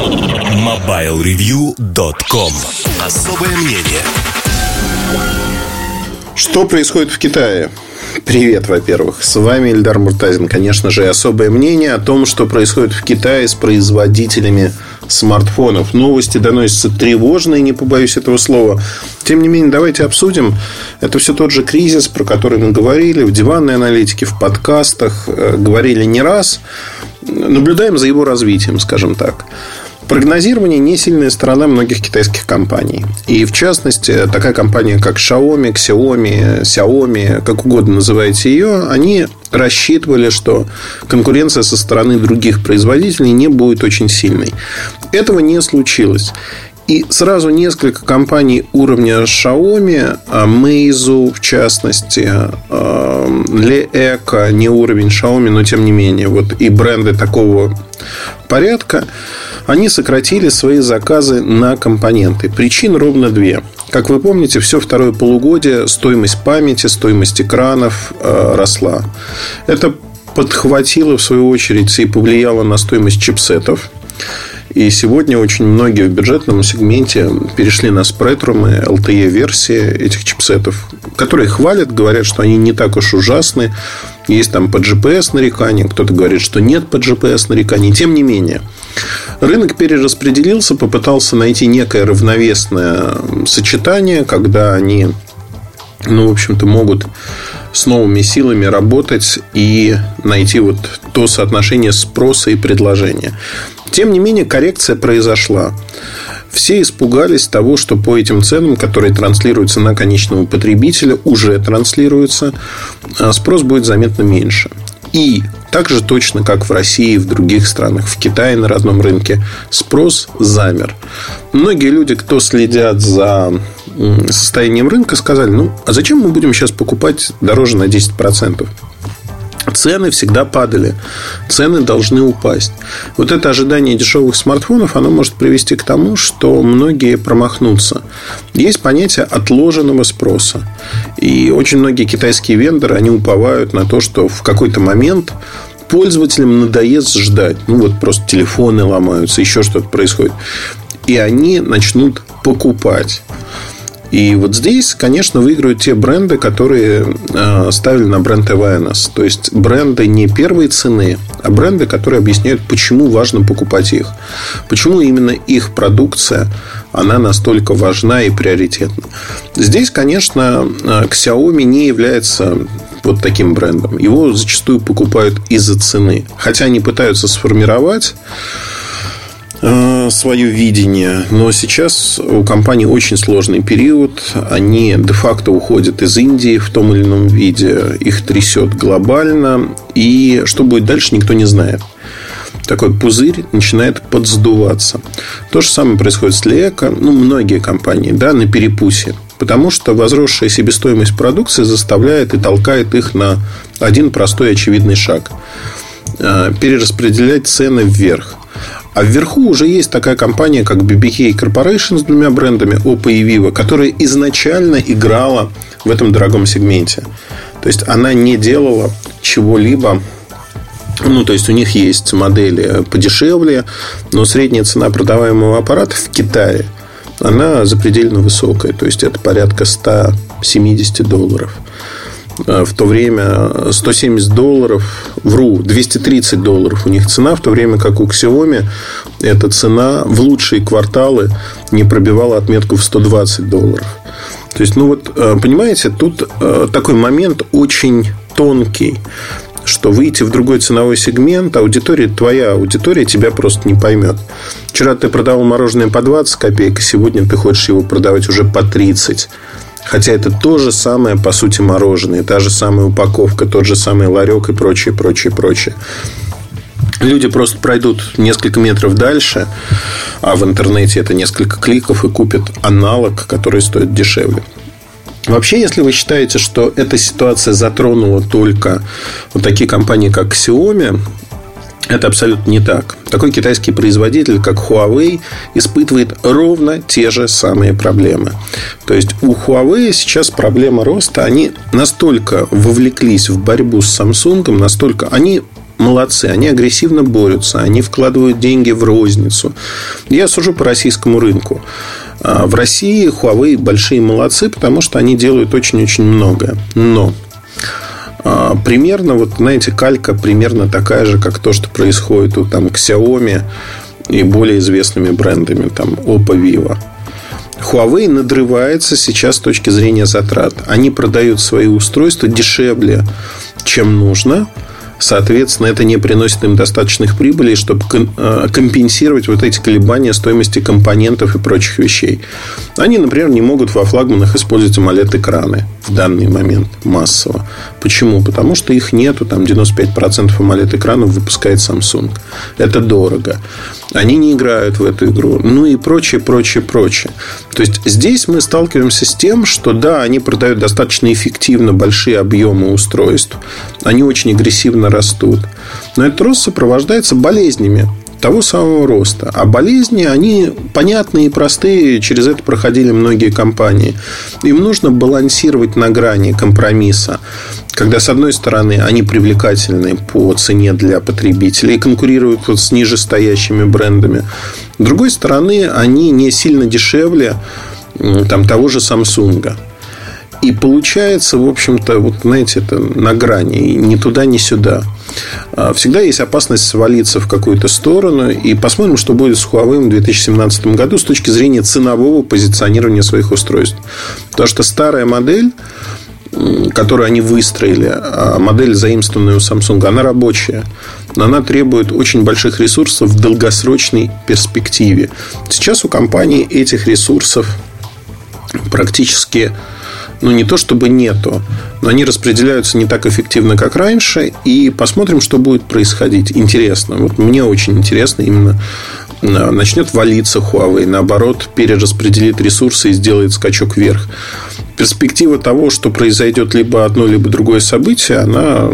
MobileReview.com Особое мнение Что происходит в Китае? Привет, во-первых. С вами Эльдар Муртазин. Конечно же, особое мнение о том, что происходит в Китае с производителями смартфонов. Новости доносятся тревожные, не побоюсь этого слова. Тем не менее, давайте обсудим. Это все тот же кризис, про который мы говорили в диванной аналитике, в подкастах. Э, говорили не раз. Наблюдаем за его развитием, скажем так. Прогнозирование не сильная сторона многих китайских компаний. И в частности, такая компания, как Xiaomi, Xiaomi, Xiaomi, как угодно называйте ее, они рассчитывали, что конкуренция со стороны других производителей не будет очень сильной. Этого не случилось. И сразу несколько компаний уровня Xiaomi, а Meizu в частности, Leeco, не уровень Xiaomi, но тем не менее, вот и бренды такого порядка, они сократили свои заказы на компоненты. Причин ровно две. Как вы помните, все второе полугодие стоимость памяти, стоимость экранов э, росла. Это подхватило, в свою очередь, и повлияло на стоимость чипсетов. И сегодня очень многие в бюджетном сегменте перешли на спредрумы, LTE-версии этих чипсетов, которые хвалят, говорят, что они не так уж ужасны. Есть там по GPS нарекания, кто-то говорит, что нет по GPS нареканий. Тем не менее, рынок перераспределился, попытался найти некое равновесное сочетание, когда они ну, в общем-то, могут с новыми силами работать и найти вот то соотношение спроса и предложения. Тем не менее, коррекция произошла. Все испугались того, что по этим ценам, которые транслируются на конечного потребителя, уже транслируются, а спрос будет заметно меньше. И так же точно, как в России и в других странах, в Китае на родном рынке, спрос замер. Многие люди, кто следят за состоянием рынка, сказали, ну, а зачем мы будем сейчас покупать дороже на 10%? цены всегда падали. Цены должны упасть. Вот это ожидание дешевых смартфонов, оно может привести к тому, что многие промахнутся. Есть понятие отложенного спроса. И очень многие китайские вендоры, они уповают на то, что в какой-то момент пользователям надоест ждать. Ну, вот просто телефоны ломаются, еще что-то происходит. И они начнут покупать. И вот здесь, конечно, выиграют те бренды, которые э, ставили на бренд awareness. То есть бренды не первой цены, а бренды, которые объясняют, почему важно покупать их. Почему именно их продукция, она настолько важна и приоритетна. Здесь, конечно, э, Xiaomi не является вот таким брендом. Его зачастую покупают из-за цены. Хотя они пытаются сформировать свое видение. Но сейчас у компании очень сложный период. Они де-факто уходят из Индии в том или ином виде. Их трясет глобально. И что будет дальше, никто не знает. Такой пузырь начинает подсдуваться. То же самое происходит с Леэко. Ну, многие компании, да, на перепусе. Потому что возросшая себестоимость продукции заставляет и толкает их на один простой очевидный шаг. Э, перераспределять цены вверх. А вверху уже есть такая компания, как BBK Corporation с двумя брендами, Oppo и Vivo, которая изначально играла в этом дорогом сегменте. То есть, она не делала чего-либо ну, то есть, у них есть модели подешевле, но средняя цена продаваемого аппарата в Китае, она запредельно высокая. То есть, это порядка 170 долларов. Э, в то время 170 долларов, вру, 230 долларов у них цена, в то время как у Xiaomi эта цена в лучшие кварталы не пробивала отметку в 120 долларов. То есть, ну вот, э, понимаете, тут э, такой момент очень тонкий что выйти в другой ценовой сегмент, аудитория, твоя аудитория тебя просто не поймет. Вчера ты продавал мороженое по 20 копеек, а сегодня ты хочешь его продавать уже по 30. Хотя это то же самое, по сути, мороженое. Та же самая упаковка, тот же самый ларек и прочее, прочее, прочее. Люди просто пройдут несколько метров дальше, а в интернете это несколько кликов и купят аналог, который стоит дешевле. Вообще, если вы считаете, что эта ситуация затронула только вот такие компании, как Xiaomi, это абсолютно не так. Такой китайский производитель, как Huawei, испытывает ровно те же самые проблемы. То есть у Huawei сейчас проблема роста. Они настолько вовлеклись в борьбу с Samsung, настолько они молодцы. Они агрессивно борются. Они вкладывают деньги в розницу. Я сужу по российскому рынку. А в России Huawei большие молодцы, потому что они делают очень-очень многое. Но примерно, вот знаете, калька примерно такая же, как то, что происходит у там Xiaomi и более известными брендами, там Oppo, Vivo. Huawei надрывается сейчас с точки зрения затрат. Они продают свои устройства дешевле, чем нужно – Соответственно, это не приносит им достаточных прибылей, чтобы э, компенсировать вот эти колебания стоимости компонентов и прочих вещей. Они, например, не могут во флагманах использовать AMOLED-экраны в данный момент массово. Почему? Потому что их нету. Там 95% AMOLED-экранов выпускает Samsung. Это дорого. Они не играют в эту игру. Ну и прочее, прочее, прочее. То есть, здесь мы сталкиваемся с тем, что да, они продают достаточно эффективно большие объемы устройств. Они очень агрессивно растут. Но этот рост сопровождается болезнями того самого роста. А болезни, они понятные и простые, через это проходили многие компании. Им нужно балансировать на грани компромисса. Когда, с одной стороны, они привлекательны по цене для потребителей и конкурируют вот с нижестоящими брендами. С другой стороны, они не сильно дешевле там, того же Samsung. И получается, в общем-то, вот, знаете, это на грани, ни туда, ни сюда. А, всегда есть опасность свалиться в какую-то сторону. И посмотрим, что будет с Huawei в 2017 году с точки зрения ценового позиционирования своих устройств. Потому что старая модель которую они выстроили, а модель, заимствованная у Samsung, она рабочая. Но она требует очень больших ресурсов в долгосрочной перспективе. Сейчас у компании этих ресурсов практически ну, не то чтобы нету, но они распределяются не так эффективно, как раньше. И посмотрим, что будет происходить. Интересно. Вот мне очень интересно именно э, начнет валиться Huawei, наоборот, перераспределит ресурсы и сделает скачок вверх. Перспектива того, что произойдет либо одно, либо другое событие, она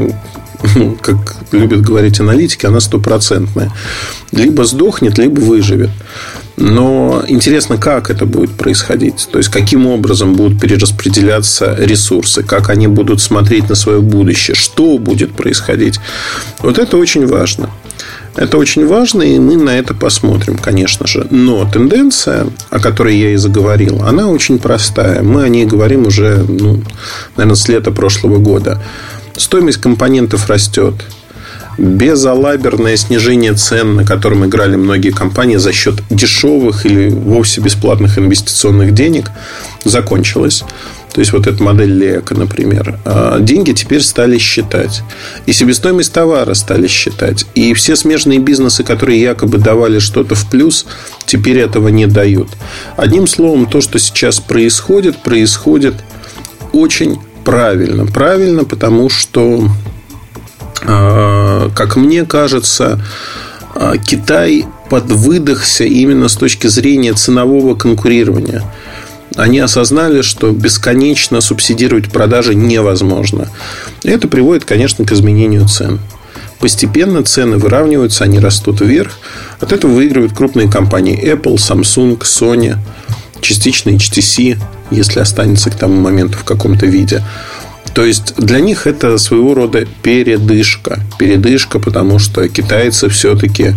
ну, как любят говорить аналитики, она стопроцентная. Либо сдохнет, либо выживет. Но интересно, как это будет происходить. То есть, каким образом будут перераспределяться ресурсы, как они будут смотреть на свое будущее, что будет происходить. Вот это очень важно. Это очень важно, и мы на это посмотрим, конечно же. Но тенденция, о которой я и заговорил, она очень простая. Мы о ней говорим уже, ну, наверное, с лета прошлого года. Стоимость компонентов растет безалаберное снижение цен, на котором играли многие компании за счет дешевых или вовсе бесплатных инвестиционных денег, закончилось. То есть, вот эта модель Лека, например. А деньги теперь стали считать. И себестоимость товара стали считать. И все смежные бизнесы, которые якобы давали что-то в плюс, теперь этого не дают. Одним словом, то, что сейчас происходит, происходит очень правильно. Правильно, потому что как мне кажется, а, Китай подвыдохся именно с точки зрения ценового конкурирования. Они осознали, что бесконечно субсидировать продажи невозможно. И это приводит, конечно, к изменению цен. Постепенно цены выравниваются, они растут вверх. От этого выигрывают крупные компании Apple, Samsung, Sony, частично HTC, если останется к тому моменту в каком-то виде. То есть для них это своего рода передышка. Передышка, потому что китайцы все-таки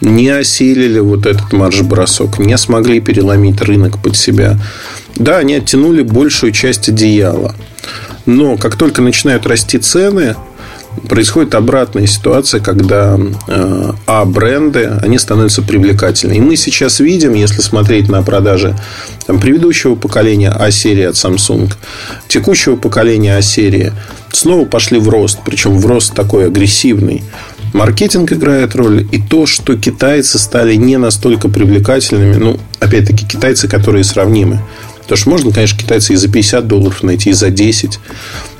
не осилили вот этот марш-бросок, не смогли переломить рынок под себя. Да, они оттянули большую часть одеяла. Но как только начинают расти цены, происходит обратная ситуация, когда э, А-бренды, они становятся привлекательны. И мы сейчас видим, если смотреть на продажи там, предыдущего поколения А-серии от Samsung, текущего поколения А-серии, снова пошли в рост. Причем в рост такой агрессивный. Маркетинг играет роль. И то, что китайцы стали не настолько привлекательными, ну, опять-таки, китайцы, которые сравнимы. Потому что можно, конечно, китайцы и за 50 долларов найти, и за 10.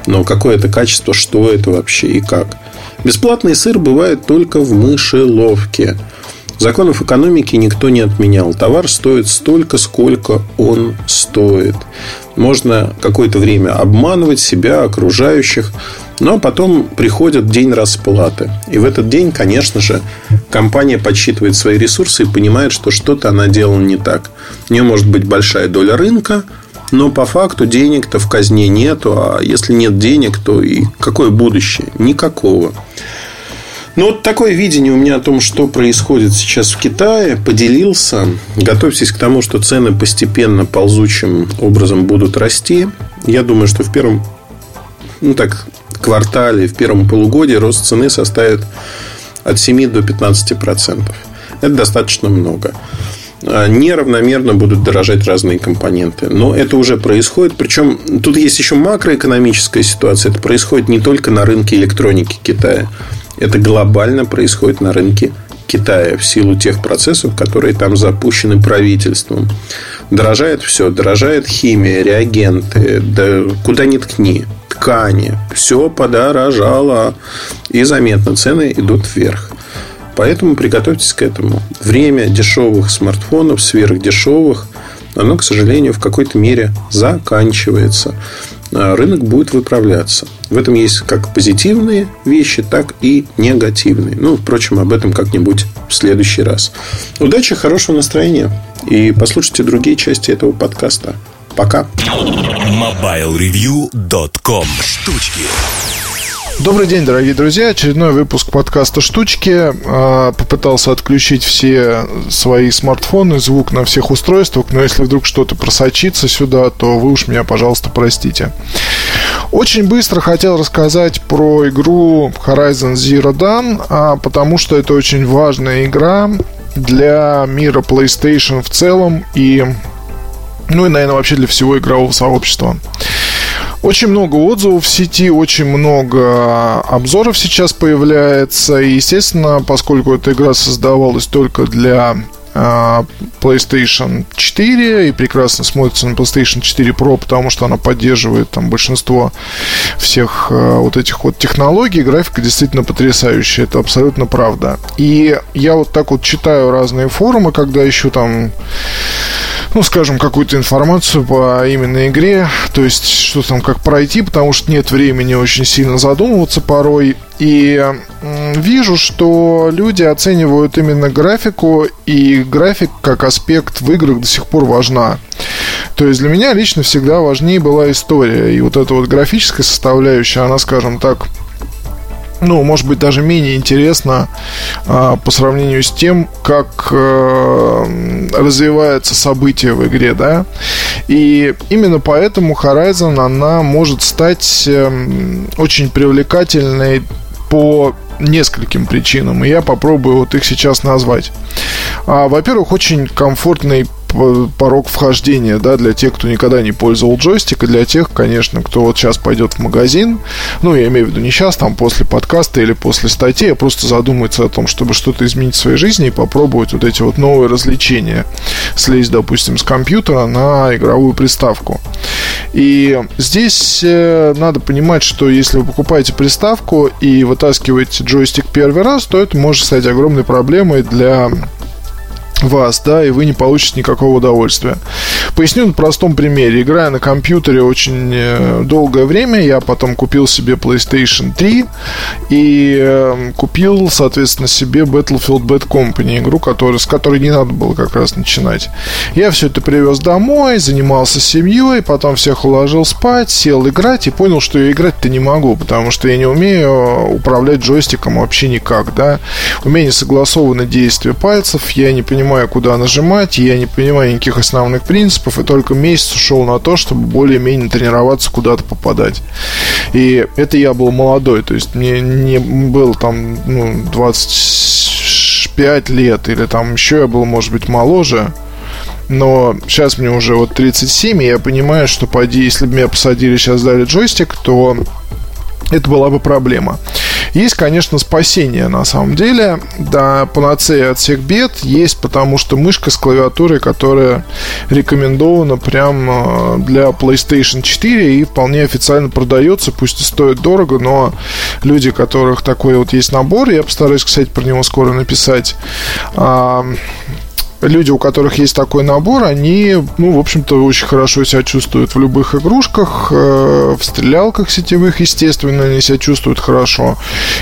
Но какое это качество, что это вообще и как. Бесплатный сыр бывает только в мышеловке. Законов экономики никто не отменял. Товар стоит столько, сколько он стоит. Можно какое-то время обманывать себя, окружающих, но потом приходит день расплаты. И в этот день, конечно же, компания подсчитывает свои ресурсы и понимает, что что-то она делала не так. У нее может быть большая доля рынка, но по факту денег-то в казне нету. А если нет денег, то и какое будущее? Никакого. Ну, вот такое видение у меня о том, что происходит сейчас в Китае, поделился. Готовьтесь к тому, что цены постепенно ползучим образом будут расти. Я думаю, что в первом ну, так, квартале, в первом полугодии рост цены составит от 7 до 15 процентов. Это достаточно много. А, неравномерно будут дорожать разные компоненты. Но это уже происходит. Причем тут есть еще макроэкономическая ситуация. Это происходит не только на рынке электроники Китая. Это глобально происходит на рынке Китая в силу тех процессов, которые там запущены правительством. Дорожает все. Дорожает химия, реагенты. Да куда ни ткни. Ткани. Все подорожало. И заметно цены идут вверх. Поэтому приготовьтесь к этому. Время дешевых смартфонов, сверхдешевых, оно, к сожалению, в какой-то мере заканчивается. А рынок будет выправляться. В этом есть как позитивные вещи, так и негативные. Ну, впрочем, об этом как-нибудь в следующий раз. Удачи, хорошего настроения. И послушайте другие части этого подкаста. Пока. MobileReview.com Штучки Добрый день, дорогие друзья. Очередной выпуск подкаста «Штучки». А, попытался отключить все свои смартфоны, звук на всех устройствах, но если вдруг что-то просочится сюда, то вы уж меня, пожалуйста, простите. Очень быстро хотел рассказать про игру Horizon Zero Dawn, а, потому что это очень важная игра для мира PlayStation в целом и, ну и, наверное, вообще для всего игрового сообщества. Очень много отзывов в сети, очень много обзоров сейчас появляется. И, естественно, поскольку эта игра создавалась только для PlayStation 4 и прекрасно смотрится на PlayStation 4 Pro, потому что она поддерживает там большинство всех э, вот этих вот технологий. Графика действительно потрясающая, это абсолютно правда. И я вот так вот читаю разные форумы, когда ищу там ну, скажем, какую-то информацию по именно игре, то есть что там как пройти, потому что нет времени очень сильно задумываться порой. И вижу, что люди оценивают именно графику, и график как аспект в играх до сих пор важна. То есть для меня лично всегда важнее была история. И вот эта вот графическая составляющая, она, скажем так, ну, может быть, даже менее интересно а, по сравнению с тем, как а, развивается событие в игре, да. И именно поэтому Horizon, она может стать а, очень привлекательной по нескольким причинам, и я попробую вот их сейчас назвать. А, во-первых, очень комфортный порог вхождения, да, для тех, кто никогда не пользовал джойстик, и для тех, конечно, кто вот сейчас пойдет в магазин, ну, я имею в виду не сейчас, там, после подкаста или после статьи, а просто задумается о том, чтобы что-то изменить в своей жизни и попробовать вот эти вот новые развлечения, слезть, допустим, с компьютера на игровую приставку. И здесь э, надо понимать, что если вы покупаете приставку и вытаскиваете джойстик первый раз, то это может стать огромной проблемой для вас, да, и вы не получите никакого удовольствия. Поясню на простом примере. Играя на компьютере очень э, долгое время, я потом купил себе PlayStation 3 и э, купил, соответственно, себе Battlefield Bad Company, игру, которая, с которой не надо было как раз начинать. Я все это привез домой, занимался семьей, потом всех уложил спать, сел играть и понял, что я играть-то не могу, потому что я не умею управлять джойстиком вообще никак, да. У меня не согласованы действия пальцев, я не понимаю, понимаю, куда нажимать, я не понимаю никаких основных принципов, и только месяц ушел на то, чтобы более-менее тренироваться куда-то попадать. И это я был молодой, то есть мне не был там ну, 25 лет, или там еще я был, может быть, моложе, но сейчас мне уже вот 37, и я понимаю, что поди, если бы меня посадили сейчас дали джойстик, то это была бы проблема. Есть, конечно, спасение на самом деле. Да, панацея от всех бед есть, потому что мышка с клавиатурой, которая рекомендована прям э, для PlayStation 4 и вполне официально продается, пусть и стоит дорого, но люди, у которых такой вот есть набор, я постараюсь, кстати, про него скоро написать, люди, у которых есть такой набор, они, ну, в общем-то, очень хорошо себя чувствуют в любых игрушках, э, в стрелялках сетевых, естественно, они себя чувствуют хорошо.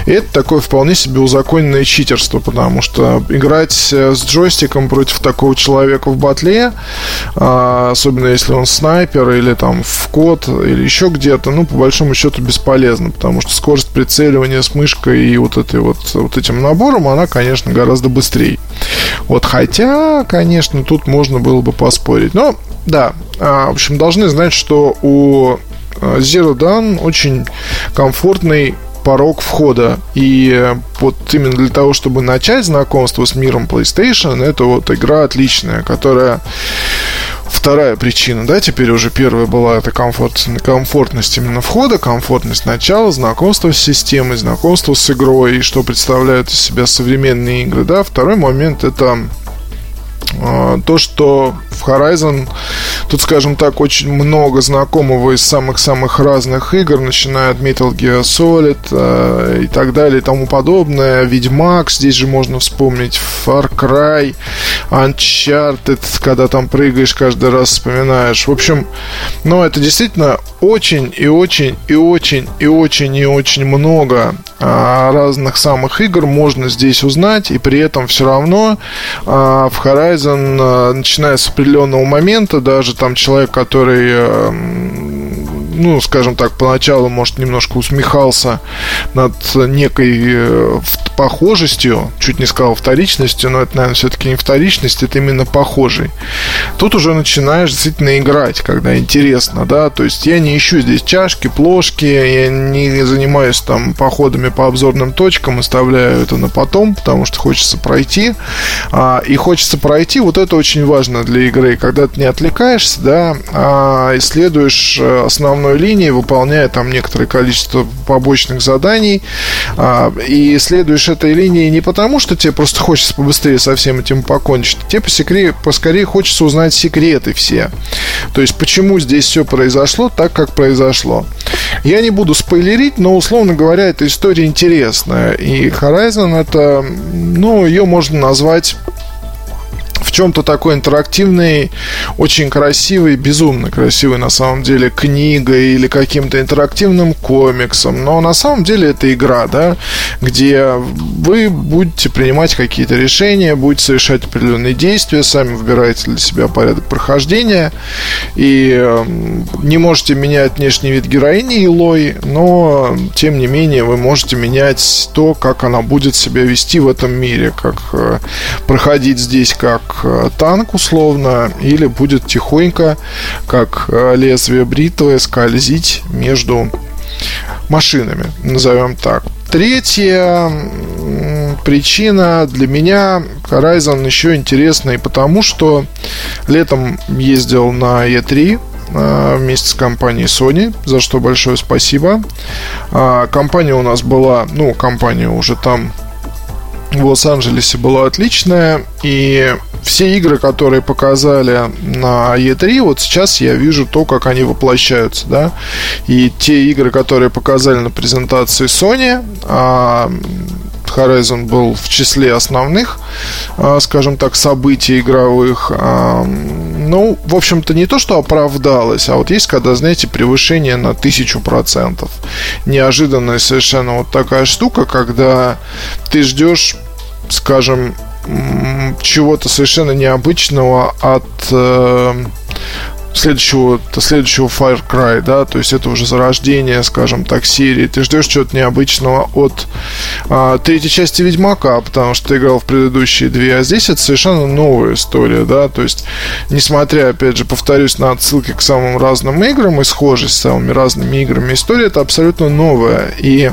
И это такое вполне себе узаконенное читерство, потому что играть э, с джойстиком против такого человека в батле, э, особенно если он снайпер или там в код или еще где-то, ну, по большому счету бесполезно, потому что скорость прицеливания с мышкой и вот, этой вот, вот этим набором, она, конечно, гораздо быстрее. Вот, хотя, конечно, тут можно было бы поспорить. Но, да, а, в общем, должны знать, что у а, Zero Dawn очень комфортный порог входа. И вот именно для того, чтобы начать знакомство с миром PlayStation, это вот игра отличная, которая вторая причина, да, теперь уже первая была это комфорт, комфортность именно входа, комфортность начала, знакомство с системой, знакомство с игрой и что представляют из себя современные игры, да. Второй момент это то, что в Horizon тут, скажем так, очень много знакомого из самых-самых разных игр, начиная от Metal Gear Solid э, и так далее и тому подобное. Ведьмак, здесь же можно вспомнить Far Cry, Uncharted, когда там прыгаешь, каждый раз вспоминаешь. В общем, ну, это действительно очень и очень и очень и очень и очень много а, разных самых игр можно здесь узнать, и при этом все равно а, в Horizon, а, начиная с определенного момента, даже там человек, который ну, скажем так, поначалу, может, немножко усмехался над некой э, похожестью, чуть не сказал вторичностью, но это, наверное, все-таки не вторичность, это именно похожий. Тут уже начинаешь действительно играть, когда интересно, да, то есть я не ищу здесь чашки, плошки, я не занимаюсь там походами по обзорным точкам, оставляю это на потом, потому что хочется пройти, а, и хочется пройти, вот это очень важно для игры, когда ты не отвлекаешься, да, а исследуешь э, основной линии, выполняя там некоторое количество побочных заданий, а, и следуешь этой линии не потому, что тебе просто хочется побыстрее со всем этим покончить, тебе поскорее, поскорее хочется узнать секреты все. То есть, почему здесь все произошло так, как произошло. Я не буду спойлерить, но, условно говоря, эта история интересная. И Horizon это, ну, ее можно назвать чем-то такой интерактивный, очень красивый, безумно красивый на самом деле книгой или каким-то интерактивным комиксом. Но на самом деле это игра, да, где вы будете принимать какие-то решения, будете совершать определенные действия, сами выбираете для себя порядок прохождения и эм, не можете менять внешний вид героини Илой, но тем не менее вы можете менять то, как она будет себя вести в этом мире, как э, проходить здесь как танк условно, или будет тихонько, как э, лезвие бритвы, скользить между машинами, назовем так. Третья причина для меня Horizon еще интересный, потому что летом ездил на E3 э, вместе с компанией Sony, за что большое спасибо. А, компания у нас была, ну, компания уже там в Лос-Анджелесе была отличная, и все игры, которые показали на E3, вот сейчас я вижу то, как они воплощаются, да, и те игры, которые показали на презентации Sony, а Horizon был в числе основных, а, скажем так, событий игровых. А, ну, в общем-то, не то, что оправдалось, а вот есть, когда, знаете, превышение на тысячу процентов. Неожиданная совершенно вот такая штука, когда ты ждешь скажем, чего-то совершенно необычного от э, следующего, следующего Fire Cry, да, то есть это уже зарождение, скажем так, серии. Ты ждешь чего-то необычного от а, третьей части Ведьмака, потому что ты играл в предыдущие две, а здесь это совершенно новая история, да, то есть, несмотря, опять же, повторюсь, на отсылки к самым разным играм и схожесть с самыми разными играми, история это абсолютно новая. И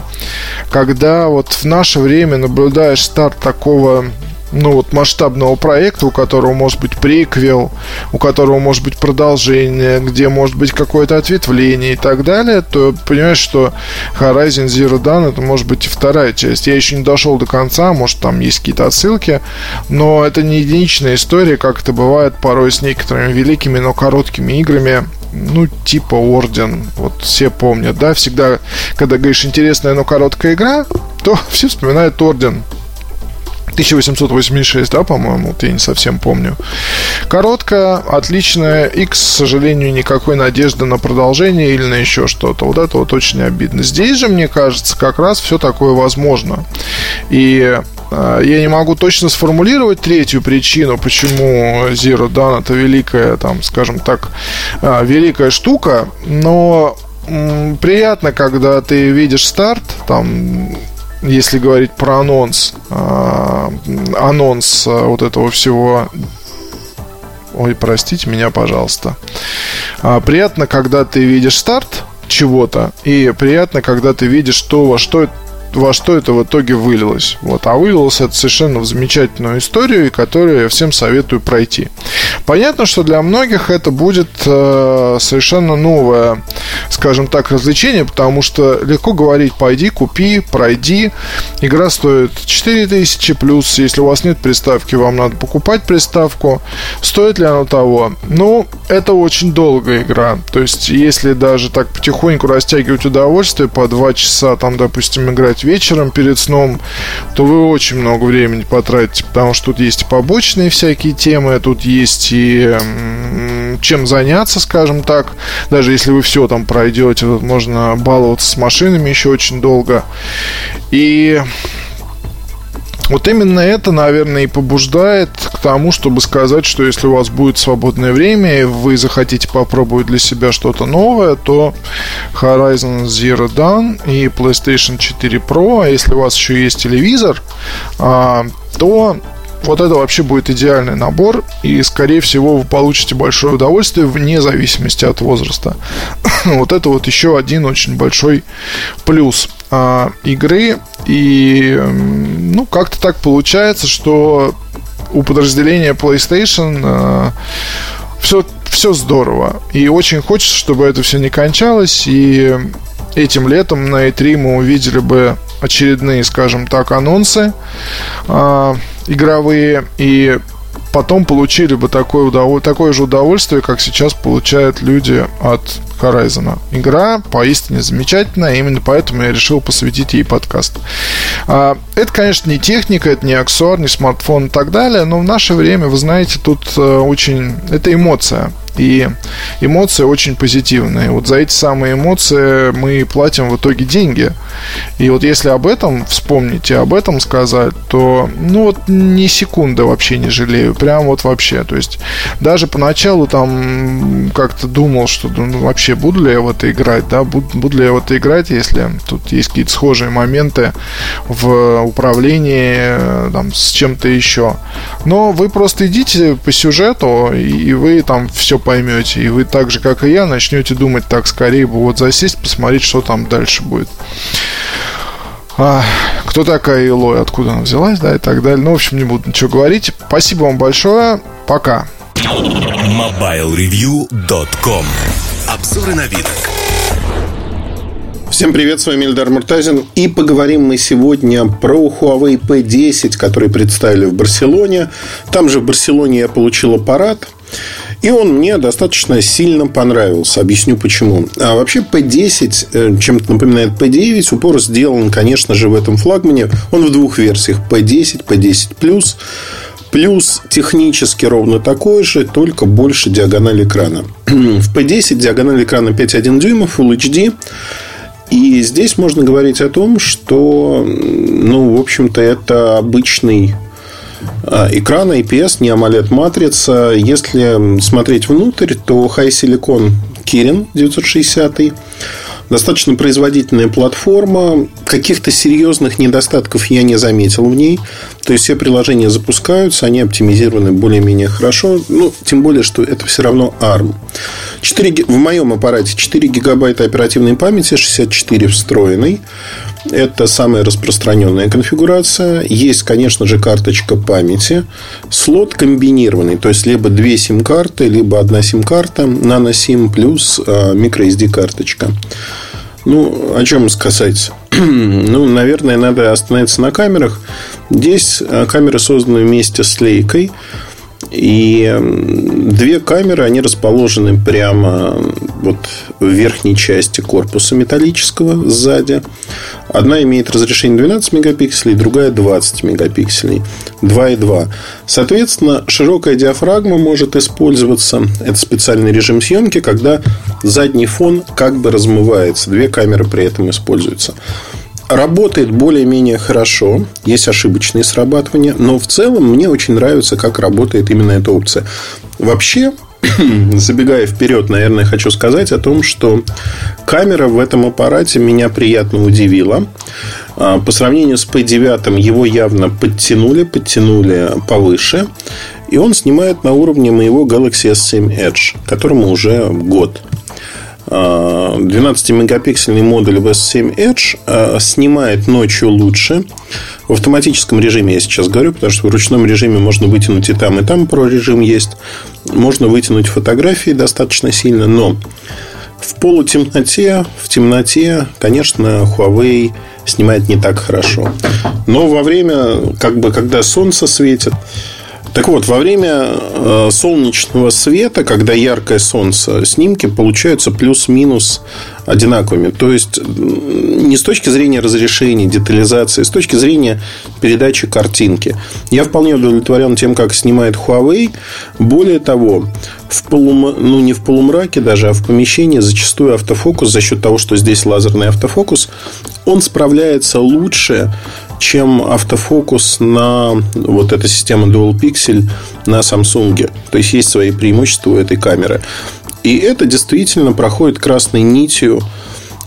когда вот в наше время наблюдаешь старт такого ну, вот масштабного проекта, у которого может быть приквел, у которого может быть продолжение, где может быть какое-то ответвление и так далее, то понимаешь, что Horizon Zero Dawn это может быть и вторая часть. Я еще не дошел до конца, может там есть какие-то отсылки, но это не единичная история, как это бывает порой с некоторыми великими, но короткими играми, ну, типа Орден. Вот все помнят, да, всегда, когда говоришь интересная, но короткая игра, то все вспоминают Орден 1886, да, по-моему, вот я не совсем помню. Короткая, отличная, и, к сожалению, никакой надежды на продолжение или на еще что-то. Вот это вот очень обидно. Здесь же, мне кажется, как раз все такое возможно. И э, я не могу точно сформулировать третью причину, почему Zero Dawn это великая, там, скажем так, э, великая штука, но приятно, когда ты видишь старт, там если говорить про анонс, а, анонс а, вот этого всего Ой, простите меня, пожалуйста. А, приятно, когда ты видишь старт чего-то, и приятно, когда ты видишь то, во что во что это в итоге вылилось. Вот. А вылилось это совершенно в замечательную историю, которую я всем советую пройти. Понятно, что для многих это будет э, совершенно новое, скажем так, развлечение, потому что легко говорить, пойди, купи, пройди. Игра стоит 4000 плюс, если у вас нет приставки, вам надо покупать приставку. Стоит ли она того? Ну, это очень долгая игра. То есть, если даже так потихоньку растягивать удовольствие, по 2 часа там, допустим, играть вечером перед сном, то вы очень много времени потратите, потому что тут есть и побочные всякие темы, тут есть и чем заняться, скажем так. Даже если вы все там пройдете, тут можно баловаться с машинами еще очень долго. И вот именно это, наверное, и побуждает к тому, чтобы сказать, что если у вас будет свободное время, и вы захотите попробовать для себя что-то новое, то Horizon Zero Dawn и PlayStation 4 Pro, а если у вас еще есть телевизор, а, то вот это вообще будет идеальный набор, и, скорее всего, вы получите большое удовольствие вне зависимости от возраста. вот это вот еще один очень большой плюс а, игры. И, ну, как-то так получается, что у подразделения PlayStation а, все, все здорово. И очень хочется, чтобы это все не кончалось. И этим летом на E3 мы увидели бы очередные, скажем так, анонсы э, игровые и потом получили бы такое, удов... такое же удовольствие, как сейчас получают люди от Horizon. Игра поистине замечательная, именно поэтому я решил посвятить ей подкаст. А, это, конечно, не техника, это не аксессуар, не смартфон и так далее, но в наше время, вы знаете, тут э, очень... Это эмоция. И эмоции очень позитивные. Вот за эти самые эмоции мы платим в итоге деньги. И вот если об этом вспомнить и об этом сказать, то ну вот ни секунды вообще не жалею. Прям вот вообще. То есть даже поначалу там как-то думал, что ну, вообще буду ли я в это играть, да, буду, буду ли я в это играть, если тут есть какие-то схожие моменты в управлении там, с чем-то еще. Но вы просто идите по сюжету, и вы там все поймете. И вы так же, как и я, начнете думать так, скорее бы вот засесть, посмотреть, что там дальше будет. А, кто такая Илой, откуда она взялась, да, и так далее. Ну, в общем, не буду ничего говорить. Спасибо вам большое. Пока. MobileReview.com Обзоры вид. Всем привет, с вами Эльдар Муртазин. И поговорим мы сегодня про Huawei P10, который представили в Барселоне. Там же в Барселоне я получил аппарат. И он мне достаточно сильно понравился. Объясню почему. А вообще P10 э, чем-то напоминает P9. Упор сделан, конечно же, в этом флагмане. Он в двух версиях. P10, P10 Plus. Плюс технически ровно такой же, только больше диагональ экрана. в P10 диагональ экрана 5,1 дюйма, Full HD. И здесь можно говорить о том, что, ну, в общем-то, это обычный а, экран IPS, не AMOLED матрица. Если смотреть внутрь, то High Silicon Kirin 960 Достаточно производительная платформа. Каких-то серьезных недостатков я не заметил в ней. То есть все приложения запускаются, они оптимизированы более-менее хорошо. Ну, тем более, что это все равно ARM. 4, в моем аппарате 4 гигабайта оперативной памяти, 64 встроенной. Это самая распространенная конфигурация. Есть, конечно же, карточка памяти. Слот комбинированный, то есть либо две сим-карты, либо одна сим-карта, нано-сим плюс а, microSD карточка. Ну, о чем сказать? ну, наверное, надо остановиться на камерах. Здесь а, камеры созданы вместе с лейкой. И две камеры, они расположены прямо вот в верхней части корпуса металлического сзади. Одна имеет разрешение 12 мегапикселей, другая 20 мегапикселей. 2,2. Соответственно, широкая диафрагма может использоваться. Это специальный режим съемки, когда задний фон как бы размывается. Две камеры при этом используются. Работает более-менее хорошо. Есть ошибочные срабатывания. Но в целом мне очень нравится, как работает именно эта опция. Вообще, забегая вперед, наверное, хочу сказать о том, что камера в этом аппарате меня приятно удивила. А, по сравнению с P9 его явно подтянули, подтянули повыше. И он снимает на уровне моего Galaxy S7 Edge, которому уже год. 12-мегапиксельный модуль VS7 Edge а, снимает ночью лучше. В автоматическом режиме я сейчас говорю, потому что в ручном режиме можно вытянуть и там, и там про режим есть. Можно вытянуть фотографии достаточно сильно, но в полутемноте, в темноте, конечно, Huawei снимает не так хорошо. Но во время, как бы, когда солнце светит, так вот, во время э, солнечного света, когда яркое солнце, снимки получаются плюс-минус одинаковыми. То есть, не с точки зрения разрешения, детализации, а с точки зрения передачи картинки. Я вполне удовлетворен тем, как снимает Huawei. Более того, в полум... ну, не в полумраке даже, а в помещении зачастую автофокус, за счет того, что здесь лазерный автофокус, он справляется лучше, чем автофокус на вот эта система Dual Pixel на Samsung. То есть есть свои преимущества у этой камеры. И это действительно проходит красной нитью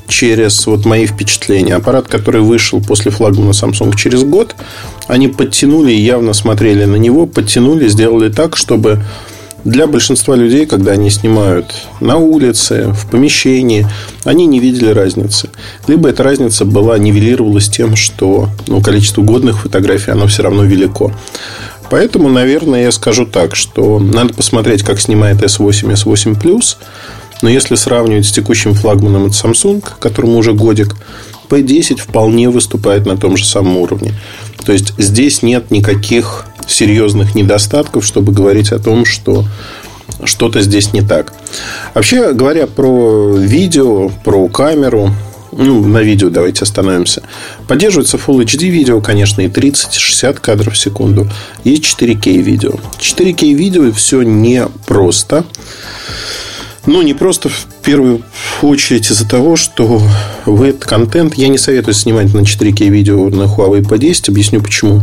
через вот мои впечатления. Аппарат, который вышел после флагмана Samsung через год, они подтянули явно смотрели на него, подтянули, сделали так, чтобы для большинства людей, когда они снимают на улице, в помещении, они не видели разницы. Либо эта разница была нивелировалась тем, что ну, количество годных фотографий, оно все равно велико. Поэтому, наверное, я скажу так, что надо посмотреть, как снимает S8, S8 Plus. Но если сравнивать с текущим флагманом от Samsung, которому уже годик, P10 вполне выступает на том же самом уровне. То есть здесь нет никаких серьезных недостатков, чтобы говорить о том, что что-то здесь не так. Вообще говоря про видео, про камеру, ну, на видео давайте остановимся. Поддерживается Full HD видео, конечно, и 30-60 кадров в секунду. Есть 4К видео. 4К видео все не просто. Ну, не просто в первую очередь из-за того, что в этот контент я не советую снимать на 4К видео на Huawei P10. Объясню почему.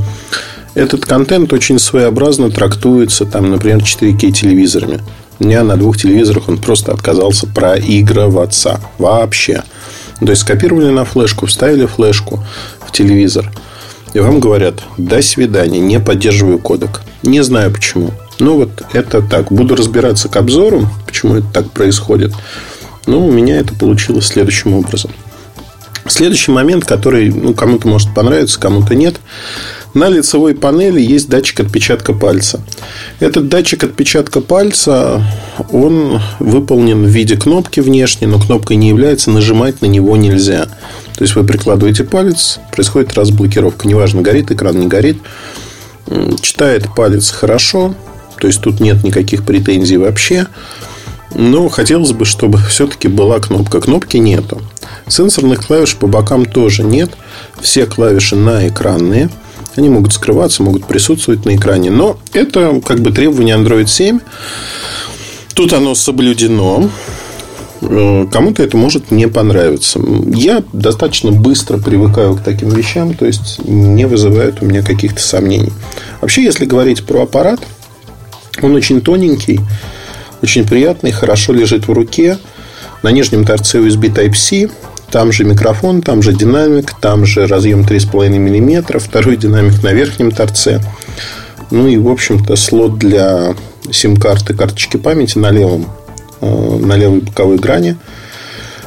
Этот контент очень своеобразно трактуется, там, например, 4К телевизорами. У меня на двух телевизорах он просто отказался проигрываться. Вообще. То есть, скопировали на флешку, вставили флешку в телевизор. И вам говорят, до свидания, не поддерживаю кодек. Не знаю почему. Ну, вот это так. Буду разбираться к обзору, почему это так происходит. Но у меня это получилось следующим образом. Следующий момент, который ну, кому-то может понравиться, кому-то нет. На лицевой панели есть датчик отпечатка пальца. Этот датчик отпечатка пальца, он выполнен в виде кнопки внешней, но кнопкой не является, нажимать на него нельзя. То есть вы прикладываете палец, происходит разблокировка. Неважно, горит экран, не горит. Читает палец хорошо, то есть тут нет никаких претензий вообще. Но хотелось бы, чтобы все-таки была кнопка. Кнопки нету. Сенсорных клавиш по бокам тоже нет. Все клавиши на экранные. Они могут скрываться, могут присутствовать на экране. Но это как бы требование Android 7. Тут оно соблюдено. Э, кому-то это может не понравиться. Я достаточно быстро привыкаю к таким вещам, то есть не вызывает у меня каких-то сомнений. Вообще, если говорить про аппарат, он очень тоненький, очень приятный, хорошо лежит в руке. На нижнем торце USB Type-C там же микрофон, там же динамик, там же разъем 3,5 мм, второй динамик на верхнем торце. Ну и, в общем-то, слот для сим-карты, карточки памяти на левом, э, на левой боковой грани.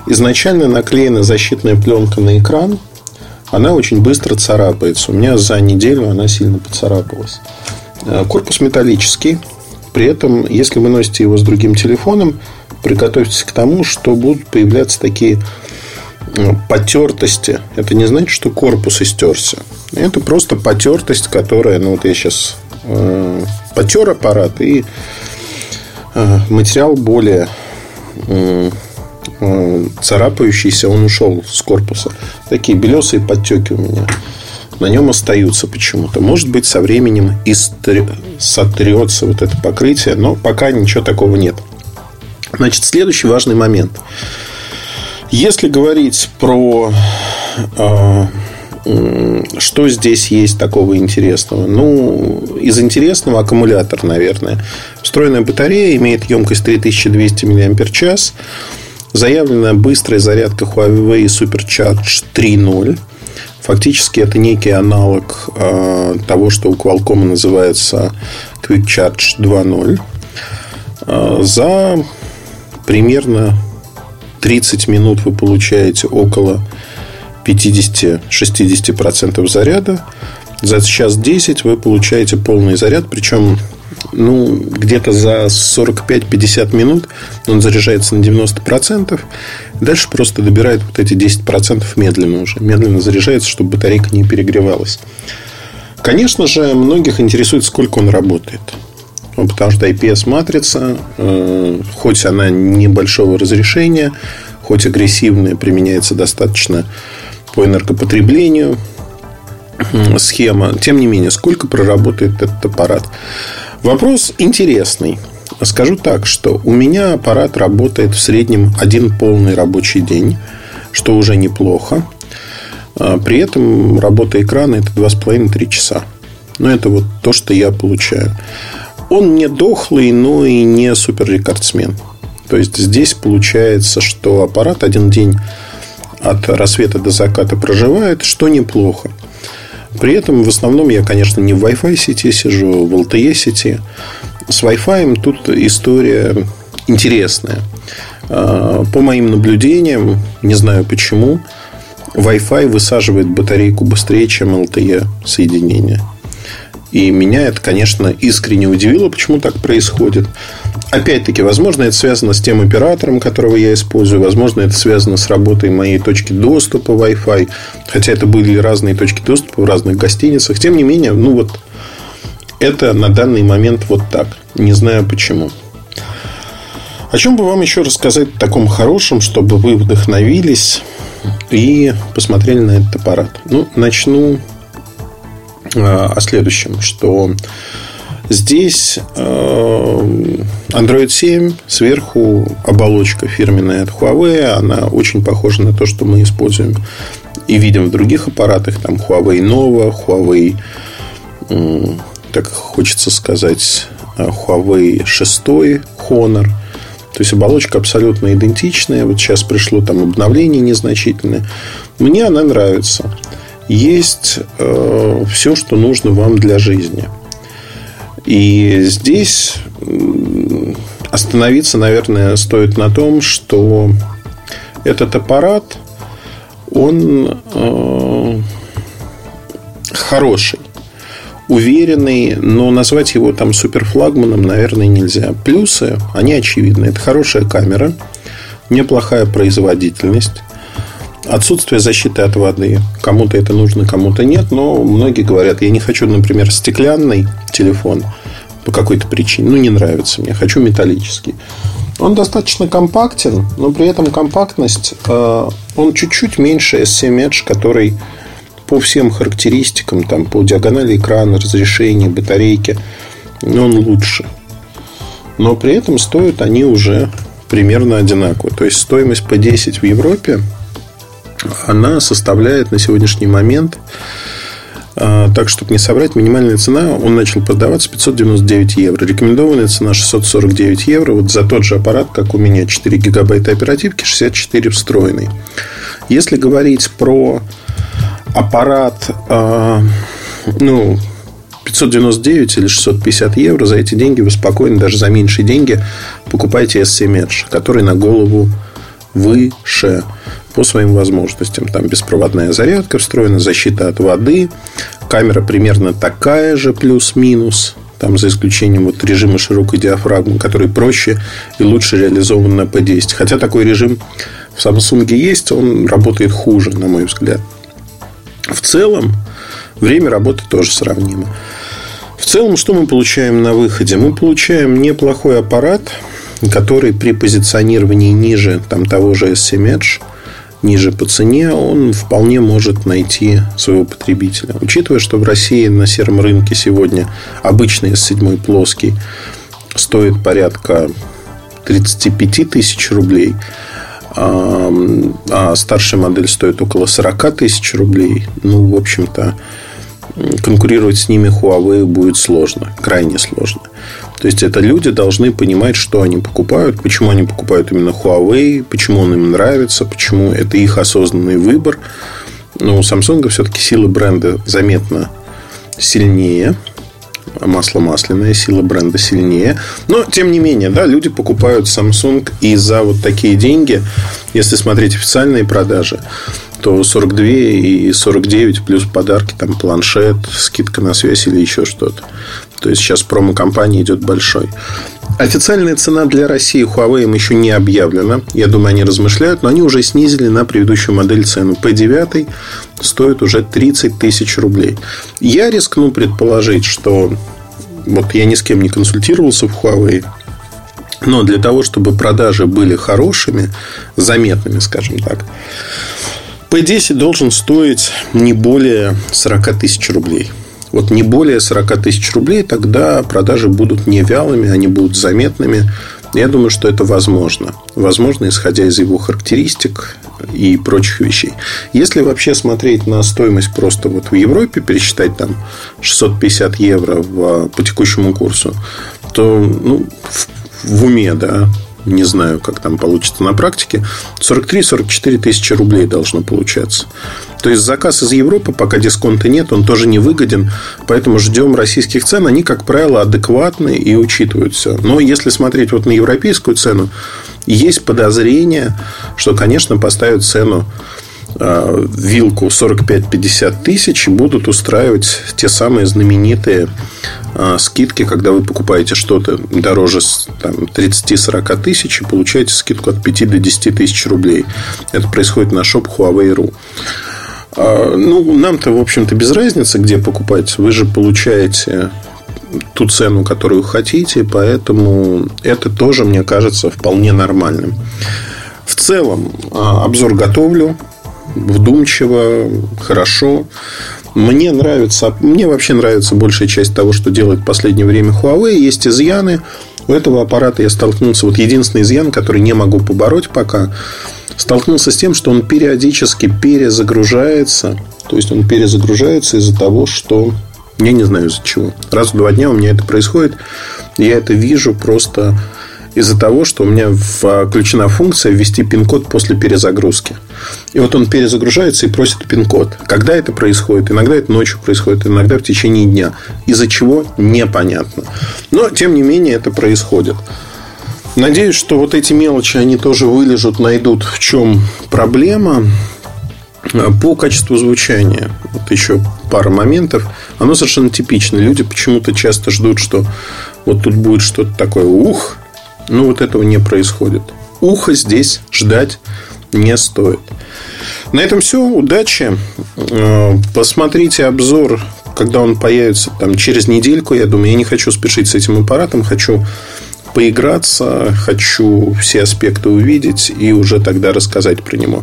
Изначально наклеена защитная пленка на экран. Она очень быстро царапается. У меня за неделю она сильно поцарапалась. Э, корпус металлический. При этом, если вы носите его с другим телефоном, приготовьтесь к тому, что будут появляться такие потертости, это не значит, что корпус истерся. Это просто потертость, которая, ну вот я сейчас э, потер аппарат, и э, материал более, э, э, царапающийся, он ушел с корпуса. Такие белесые подтеки у меня на нем остаются почему-то. Может быть, со временем и сотрется вот это покрытие, но пока ничего такого нет. Значит, следующий важный момент. Если говорить про э, что здесь есть такого интересного? Ну, из интересного аккумулятор, наверное. Встроенная батарея имеет емкость 3200 мАч. Заявленная быстрая зарядка Huawei Supercharge 3.0. Фактически это некий аналог э, того, что у Qualcomm называется Quick Charge 2.0. Э, за примерно 30 минут вы получаете около 50-60% заряда. За час 10 вы получаете полный заряд, причем ну, где-то за 45-50 минут он заряжается на 90%. Дальше просто добирает вот эти 10% медленно уже. Медленно заряжается, чтобы батарейка не перегревалась. Конечно же, многих интересует, сколько он работает. Ну, потому что IPS-матрица, э, хоть она небольшого разрешения, хоть агрессивная, применяется достаточно по энергопотреблению схема. Тем не менее, сколько проработает этот аппарат? Вопрос интересный. Скажу так, что у меня аппарат работает в среднем один полный рабочий день, что уже неплохо. А, при этом работа экрана это 2,5-3 часа. Но это вот то, что я получаю. Он не дохлый, но и не супер рекордсмен. То есть здесь получается, что аппарат один день от рассвета до заката проживает, что неплохо. При этом в основном я, конечно, не в Wi-Fi сети сижу, в LTE сети. С Wi-Fi тут история интересная. А, по моим наблюдениям, не знаю почему, Wi-Fi высаживает батарейку быстрее, чем LTE соединение. И меня это, конечно, искренне удивило, почему так происходит. Опять-таки, возможно, это связано с тем оператором, которого я использую. Возможно, это связано с работой моей точки доступа Wi-Fi. Хотя это были разные точки доступа в разных гостиницах. Тем не менее, ну вот это на данный момент вот так. Не знаю почему. О чем бы вам еще рассказать таком хорошем, чтобы вы вдохновились и посмотрели на этот аппарат? Ну, начну о следующем, что здесь э, Android 7 сверху оболочка фирменная от Huawei, она очень похожа на то, что мы используем и видим в других аппаратах, там Huawei Nova, Huawei, так хочется сказать, Huawei 6 Honor. То есть оболочка абсолютно идентичная. Вот сейчас пришло там обновление незначительное. Мне она нравится есть э, все, что нужно вам для жизни. И здесь остановиться, наверное, стоит на том, что этот аппарат, он э, хороший, уверенный, но назвать его там суперфлагманом, наверное, нельзя. Плюсы, они очевидны. Это хорошая камера, неплохая производительность, Отсутствие защиты от воды. Кому-то это нужно, кому-то нет. Но многие говорят, я не хочу, например, стеклянный телефон по какой-то причине. Ну, не нравится мне. Хочу металлический. Он достаточно компактен, но при этом компактность, э, он чуть-чуть меньше S7 Edge, который по всем характеристикам, там, по диагонали экрана, разрешению, батарейки, он лучше. Но при этом стоят они уже примерно одинаково. То есть стоимость по 10 в Европе она составляет на сегодняшний момент а, так, чтобы не собрать, минимальная цена, он начал продаваться 599 евро. Рекомендованная цена 649 евро. Вот за тот же аппарат, как у меня, 4 гигабайта оперативки, 64 встроенный. Если говорить про аппарат, а, ну, 599 или 650 евро, за эти деньги вы спокойно, даже за меньшие деньги, покупаете S7 Edge, который на голову выше по своим возможностям. Там беспроводная зарядка встроена, защита от воды, камера примерно такая же, плюс-минус. Там за исключением вот режима широкой диафрагмы, который проще и лучше реализован на P10. Хотя такой режим в Samsung есть, он работает хуже, на мой взгляд. В целом, время работы тоже сравнимо. В целом, что мы получаем на выходе? Мы получаем неплохой аппарат, который при позиционировании ниже там, того же S7 Edge, ниже по цене, он вполне может найти своего потребителя. Учитывая, что в России на сером рынке сегодня обычный S7 плоский стоит порядка 35 тысяч рублей, а, старшая модель стоит около 40 тысяч рублей. Ну, в общем-то, конкурировать с ними Huawei будет сложно, крайне сложно. То есть это люди должны понимать, что они покупают, почему они покупают именно Huawei, почему он им нравится, почему это их осознанный выбор. Но у Samsung все-таки сила бренда заметно сильнее масло масляное, сила бренда сильнее. Но, тем не менее, да, люди покупают Samsung и за вот такие деньги, если смотреть официальные продажи, то 42 и 49 плюс подарки, там планшет, скидка на связь или еще что-то. То есть сейчас промо-компания идет большой. Официальная цена для России Huawei им еще не объявлена. Я думаю, они размышляют, но они уже снизили на предыдущую модель цену. P9 стоит уже 30 тысяч рублей. Я рискну предположить, что вот я ни с кем не консультировался в Huawei, но для того, чтобы продажи были хорошими, заметными, скажем так, P10 должен стоить не более 40 тысяч рублей вот не более 40 тысяч рублей, тогда продажи будут не вялыми, они будут заметными. Я думаю, что это возможно. Возможно, исходя из его характеристик и прочих вещей. Если вообще смотреть на стоимость просто вот в Европе, пересчитать там 650 евро по текущему курсу, то ну, в, в уме, да, не знаю, как там получится на практике, 43-44 тысячи рублей должно получаться. То есть заказ из Европы, пока дисконта нет, он тоже не выгоден, поэтому ждем российских цен, они, как правило, адекватны и учитывают все. Но если смотреть вот на европейскую цену, есть подозрение, что, конечно, поставят цену вилку 45-50 тысяч и будут устраивать те самые знаменитые э, скидки, когда вы покупаете что-то дороже там, 30-40 тысяч и получаете скидку от 5 до 10 тысяч рублей. Это происходит на шоп Huawei.ru. А, ну, нам-то, в общем-то, без разницы, где покупать. Вы же получаете ту цену, которую хотите, поэтому это тоже, мне кажется, вполне нормальным. В целом, а, обзор готовлю вдумчиво, хорошо. Мне нравится, мне вообще нравится большая часть того, что делает в последнее время Huawei. Есть изъяны. У этого аппарата я столкнулся. Вот единственный изъян, который не могу побороть пока, столкнулся с тем, что он периодически перезагружается. То есть он перезагружается из-за того, что я не знаю из-за чего. Раз в два дня у меня это происходит. Я это вижу просто из-за того, что у меня включена функция ввести пин-код после перезагрузки. И вот он перезагружается и просит пин-код. Когда это происходит? Иногда это ночью происходит, иногда в течение дня. Из-за чего? Непонятно. Но, тем не менее, это происходит. Надеюсь, что вот эти мелочи, они тоже вылежут, найдут, в чем проблема. По качеству звучания, вот еще пара моментов. Оно совершенно типично. Люди почему-то часто ждут, что вот тут будет что-то такое ух, но вот этого не происходит. Ухо здесь ждать не стоит. На этом все. Удачи. Э, посмотрите обзор, когда он появится там, через недельку. Я думаю, я не хочу спешить с этим аппаратом. Хочу поиграться, хочу все аспекты увидеть и уже тогда рассказать про него.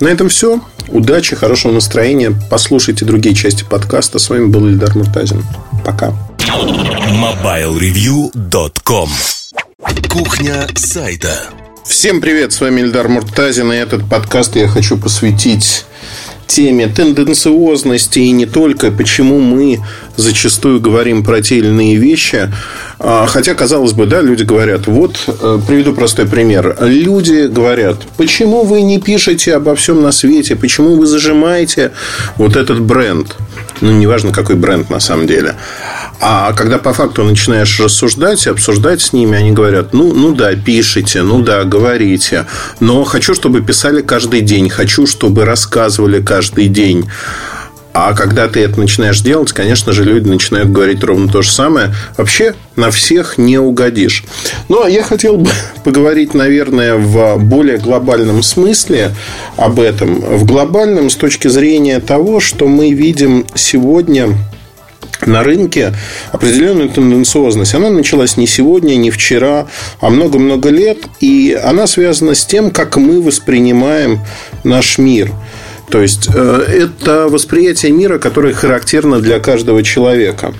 На этом все. Удачи, хорошего настроения. Послушайте другие части подкаста. С вами был Ильдар Муртазин. Пока. MobileReview.com Кухня сайта. Всем привет, с вами Ильдар Муртазин, и этот подкаст я хочу посвятить теме тенденциозности и не только, почему мы зачастую говорим про те или иные вещи. А, хотя, казалось бы, да, люди говорят, вот, э, приведу простой пример. Люди говорят, почему вы не пишете обо всем на свете, почему вы зажимаете вот этот бренд. Ну, неважно, какой бренд на самом деле. А когда по факту начинаешь рассуждать и обсуждать с ними, они говорят, ну, ну да, пишите, ну да, говорите, но хочу, чтобы писали каждый день, хочу, чтобы рассказывали каждый день. А когда ты это начинаешь делать, конечно же, люди начинают говорить ровно то же самое. Вообще на всех не угодишь. Ну, а я хотел бы поговорить, наверное, в более глобальном смысле об этом. В глобальном с точки зрения того, что мы видим сегодня на рынке определенную тенденциозность. Она началась не сегодня, не вчера, а много-много лет. И она связана с тем, как мы воспринимаем наш мир. То есть э, это восприятие мира, которое характерно для каждого человека.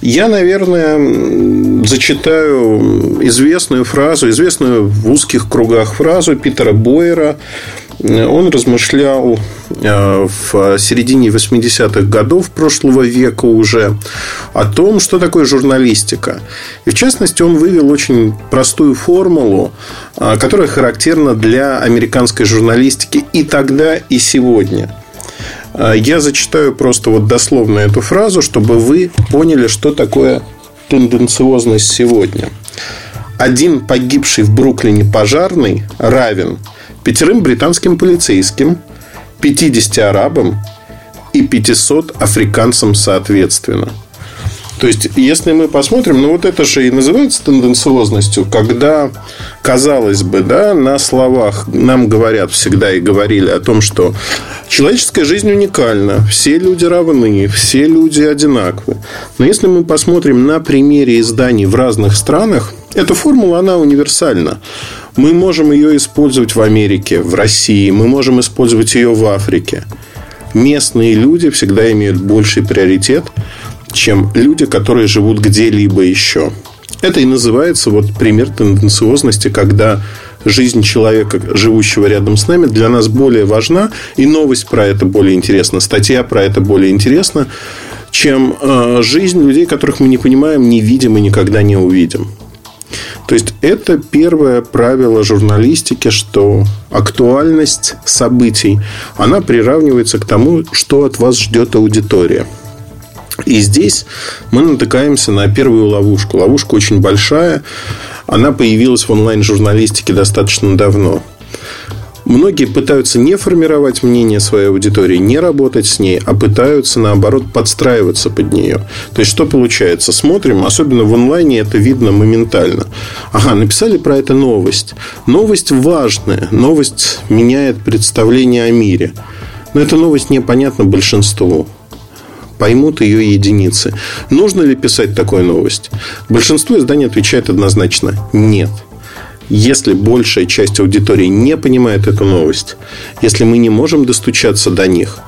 Я, наверное, зачитаю известную фразу, известную в узких кругах фразу Питера Бойера он размышлял э, в середине 80-х годов прошлого века уже о том, что такое журналистика. И в частности, он вывел очень простую формулу, э, которая характерна для американской журналистики и тогда, и сегодня. Э, я зачитаю просто вот дословно эту фразу, чтобы вы поняли, что такое тенденциозность сегодня. Один погибший в Бруклине пожарный равен – пятерым британским полицейским, 50 арабам и 500 африканцам соответственно. То есть, если мы посмотрим, ну вот это же и называется тенденциозностью, когда, казалось бы, да, на словах нам говорят всегда и говорили о том, что человеческая жизнь уникальна, все люди равны, все люди одинаковы. Но если мы посмотрим на примере изданий в разных странах, эта формула, она универсальна. Мы можем ее использовать в Америке, в России, мы можем использовать ее в Африке. Местные люди всегда имеют больший приоритет, чем люди, которые живут где-либо еще. Это и называется вот пример тенденциозности, когда жизнь человека, живущего рядом с нами, для нас более важна, и новость про это более интересна, статья про это более интересна, чем э, жизнь людей, которых мы не понимаем, не видим и никогда не увидим. То есть это первое правило журналистики, что актуальность событий, она приравнивается к тому, что от вас ждет аудитория. И здесь мы натыкаемся на первую ловушку. Ловушка очень большая. Она появилась в онлайн-журналистике достаточно давно. Многие пытаются не формировать мнение своей аудитории, не работать с ней, а пытаются, наоборот, подстраиваться под нее. То есть, что получается? Смотрим, особенно в онлайне это видно моментально. Ага, написали про это новость. Новость важная. Новость меняет представление о мире. Но эта новость непонятна большинству поймут ее единицы. Нужно ли писать такую новость? Большинство изданий отвечает однозначно «нет». Если большая часть аудитории не понимает эту новость, если мы не можем достучаться до них,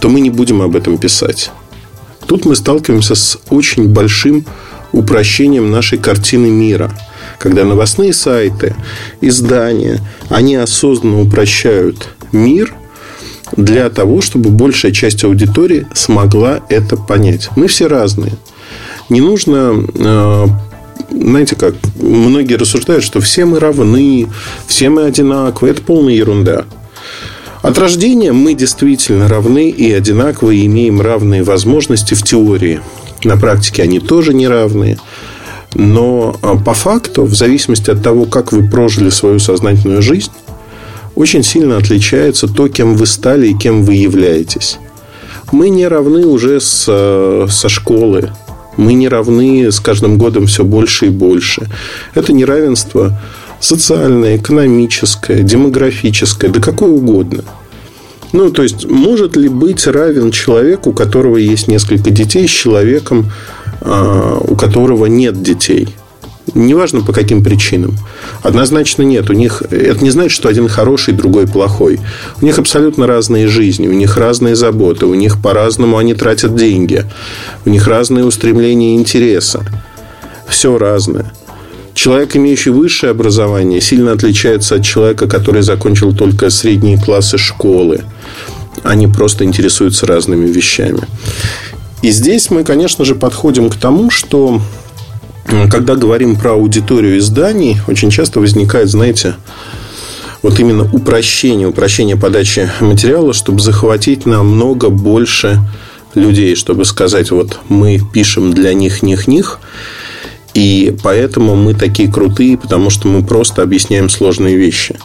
то мы не будем об этом писать. Тут мы сталкиваемся с очень большим упрощением нашей картины мира. Когда новостные сайты, издания, они осознанно упрощают мир для того, чтобы большая часть аудитории смогла это понять. Мы все разные. Не нужно э, знаете как, многие рассуждают, что все мы равны, все мы одинаковы. Это полная ерунда. От рождения мы действительно равны и одинаковы, и имеем равные возможности в теории. На практике они тоже не равные. Но а, по факту, в зависимости от того, как вы прожили свою сознательную жизнь, очень сильно отличается то, кем вы стали и кем вы являетесь. Мы не равны уже с, э, со школы, мы не равны с каждым годом все больше и больше. Это неравенство социальное, экономическое, демографическое, да какое угодно. Ну, то есть, может ли быть равен человек, у которого есть несколько детей, с человеком, а, у которого нет детей? Неважно по каким причинам. Однозначно нет. У них это не значит, что один хороший, другой плохой. У них абсолютно разные жизни, у них разные заботы, у них по-разному они тратят деньги, у них разные устремления и интересы. Все разное. Человек, имеющий высшее образование, сильно отличается от человека, который закончил только средние классы школы. Они просто интересуются разными вещами. И здесь мы, конечно же, подходим к тому, что когда говорим про аудиторию изданий, очень часто возникает, знаете, вот именно упрощение, упрощение подачи материала, чтобы захватить намного больше людей, чтобы сказать, вот мы пишем для них, них, них, и поэтому мы такие крутые, потому что мы просто объясняем сложные вещи.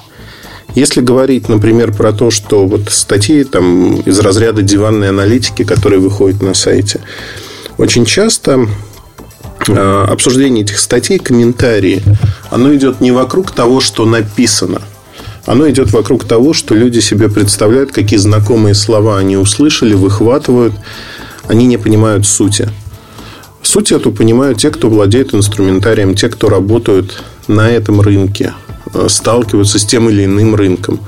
Если говорить, например, про то, что вот статьи там, из разряда диванной аналитики, которые выходят на сайте, очень часто обсуждение этих статей, комментарии, оно идет не вокруг того, что написано. Оно идет вокруг того, что люди себе представляют, какие знакомые слова они услышали, выхватывают. Они не понимают сути. Суть эту понимают те, кто владеет инструментарием, те, кто работают на этом рынке, э, сталкиваются с тем или иным рынком.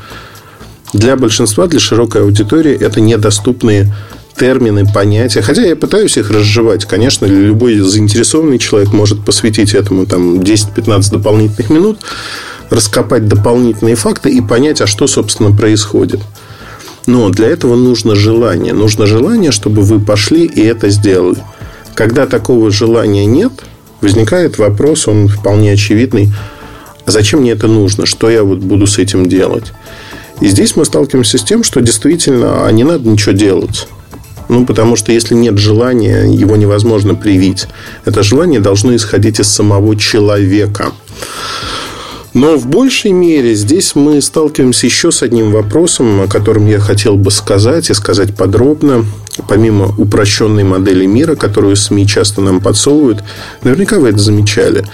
Для большинства, для широкой аудитории это недоступные термины, понятия. Хотя я пытаюсь их разжевать. Конечно, любой заинтересованный человек может посвятить этому там, 10-15 дополнительных минут, раскопать дополнительные факты и понять, а что, собственно, происходит. Но для этого нужно желание. Нужно желание, чтобы вы пошли и это сделали. Когда такого желания нет, возникает вопрос, он вполне очевидный. А зачем мне это нужно? Что я вот буду с этим делать? И здесь мы сталкиваемся с тем, что действительно а не надо ничего делать. Ну, потому что если нет желания, его невозможно привить. Это желание должно исходить из самого человека. Но в большей мере здесь мы сталкиваемся еще с одним вопросом, о котором я хотел бы сказать и сказать подробно. Помимо упрощенной модели мира, которую СМИ часто нам подсовывают, наверняка вы это замечали.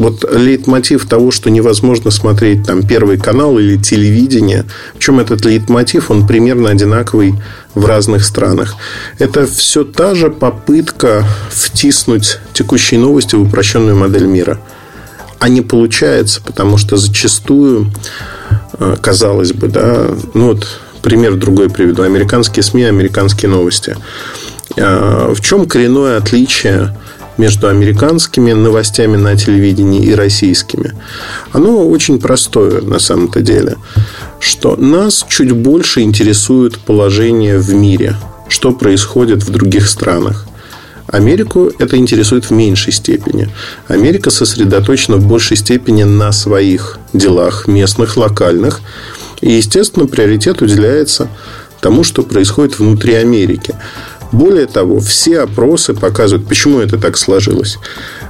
Вот лейтмотив того, что невозможно смотреть там первый канал или телевидение, в чем этот лейтмотив, он примерно одинаковый в разных странах. Это все та же попытка втиснуть текущие новости в упрощенную модель мира – а не получается, потому что зачастую, э, казалось бы, да, ну вот пример другой приведу. Американские СМИ, американские новости. Э, в чем коренное отличие между американскими новостями на телевидении и российскими? Оно очень простое на самом-то деле. Что нас чуть больше интересует положение в мире, что происходит в других странах. Америку это интересует в меньшей степени. Америка сосредоточена в большей степени на своих делах, местных, локальных. И, естественно, приоритет уделяется тому, что происходит внутри Америки. Более того, все опросы показывают, почему это так сложилось.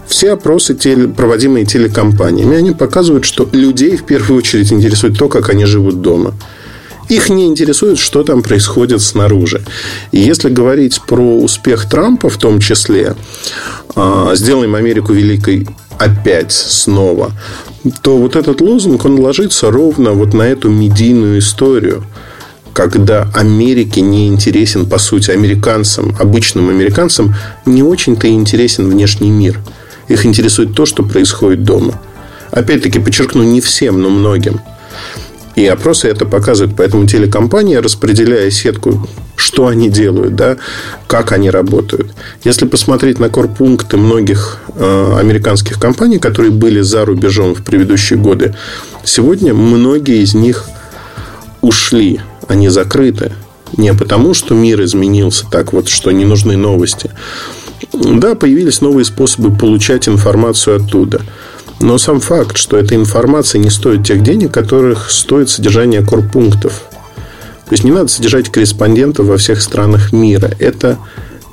Все опросы, проводимые телекомпаниями, они показывают, что людей в первую очередь интересует то, как они живут дома. Их не интересует, что там происходит снаружи. И если говорить про успех Трампа в том числе, а, сделаем Америку великой опять снова, то вот этот лозунг, он ложится ровно вот на эту медийную историю когда Америке не интересен, по сути, американцам, обычным американцам, не очень-то интересен внешний мир. Их интересует то, что происходит дома. Опять-таки, подчеркну, не всем, но многим. И опросы это показывают. Поэтому телекомпания, распределяя сетку, что они делают, да, как они работают. Если посмотреть на корпункты многих э, американских компаний, которые были за рубежом в предыдущие годы, сегодня многие из них ушли, они закрыты. Не потому, что мир изменился так вот, что не нужны новости. Да, появились новые способы получать информацию оттуда – но сам факт, что эта информация не стоит тех денег, которых стоит содержание корпунктов. То есть не надо содержать корреспондентов во всех странах мира. Это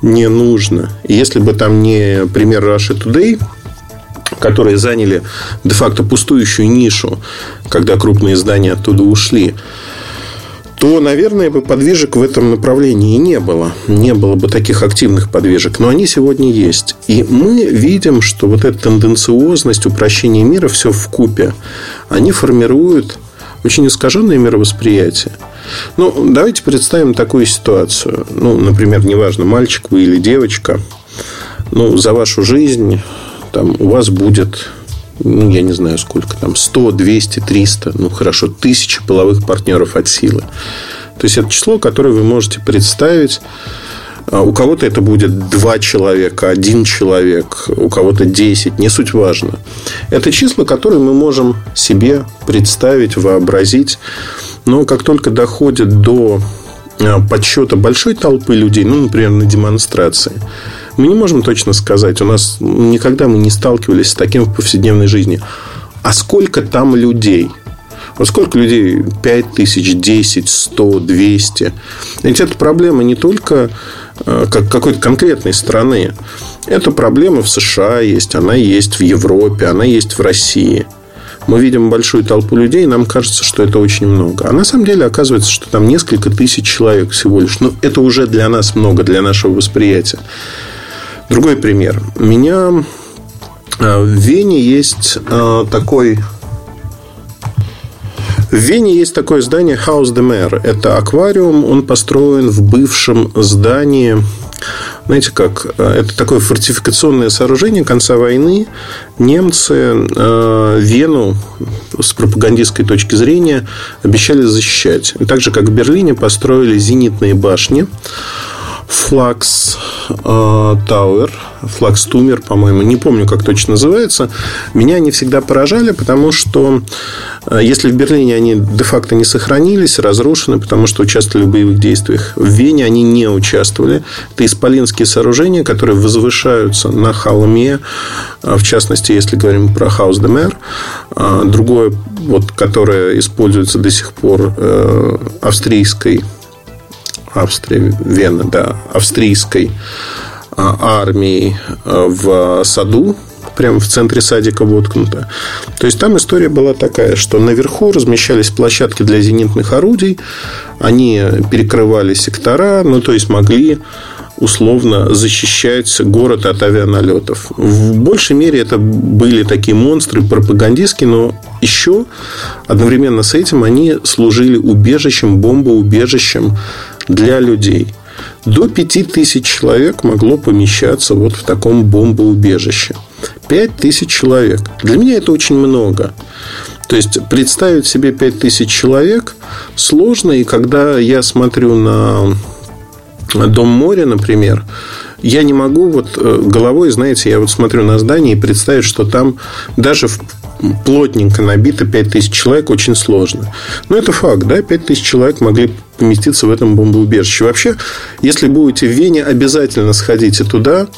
не нужно. И если бы там не пример Russia Today, которые заняли де-факто пустующую нишу, когда крупные издания оттуда ушли, то, наверное, бы подвижек в этом направлении не было. Не было бы таких активных подвижек. Но они сегодня есть. И мы видим, что вот эта тенденциозность, упрощение мира, все в купе, они формируют очень искаженное мировосприятие. Ну, давайте представим такую ситуацию. Ну, например, неважно, мальчик вы или девочка, ну, за вашу жизнь там, у вас будет ну, я не знаю сколько там, 100, 200, 300, ну, хорошо, тысячи половых партнеров от силы. То есть, это число, которое вы можете представить. А у кого-то это будет два человека, один человек, у кого-то 10, не суть важно. Это числа, которые мы можем себе представить, вообразить. Но как только доходит до а, подсчета большой толпы людей, ну, например, на демонстрации, мы не можем точно сказать. У нас никогда мы не сталкивались с таким в повседневной жизни. А сколько там людей? Вот сколько людей? 5 тысяч, 10, 100, 200. Ведь это проблема не только э, как какой-то конкретной страны. Эта проблема в США есть, она есть в Европе, она есть в России. Мы видим большую толпу людей, и нам кажется, что это очень много. А на самом деле оказывается, что там несколько тысяч человек всего лишь. Но это уже для нас много, для нашего восприятия. Другой пример. У меня э, в Вене есть э, такой в Вене есть такое здание House de Mer. Это аквариум. Он построен в бывшем здании знаете, как это такое фортификационное сооружение конца войны. Немцы Вену с пропагандистской точки зрения обещали защищать. Так же, как в Берлине построили зенитные башни Флакс Тауэр, Флакс Тумер, по-моему, не помню, как точно называется. Меня они всегда поражали, потому что э, если в Берлине они де-факто не сохранились, разрушены, потому что участвовали в боевых действиях, в Вене они не участвовали. Это исполинские сооружения, которые возвышаются на холме, э, в частности, если говорим про Хаус де Мэр. Э, другое, вот, которое используется до сих пор австрийской Австрия, Вена, да, австрийской а, армии а, в саду, прямо в центре садика воткнуто. То есть там история была такая, что наверху размещались площадки для зенитных орудий, они перекрывали сектора, ну то есть могли условно защищать город от авианалетов. В большей мере это были такие монстры пропагандистские, но еще одновременно с этим они служили убежищем, бомбоубежищем для людей. До 5000 человек могло помещаться вот в таком бомбоубежище. 5000 человек. Для меня это очень много. То есть представить себе 5000 человек сложно, и когда я смотрю на Дом моря, например, я не могу вот э, головой, знаете, я вот смотрю на здание и представить, что там даже плотненько набито 5000 человек очень сложно. Но это факт, да, 5000 человек могли поместиться в этом бомбоубежище. Вообще, если будете в Вене, обязательно сходите туда.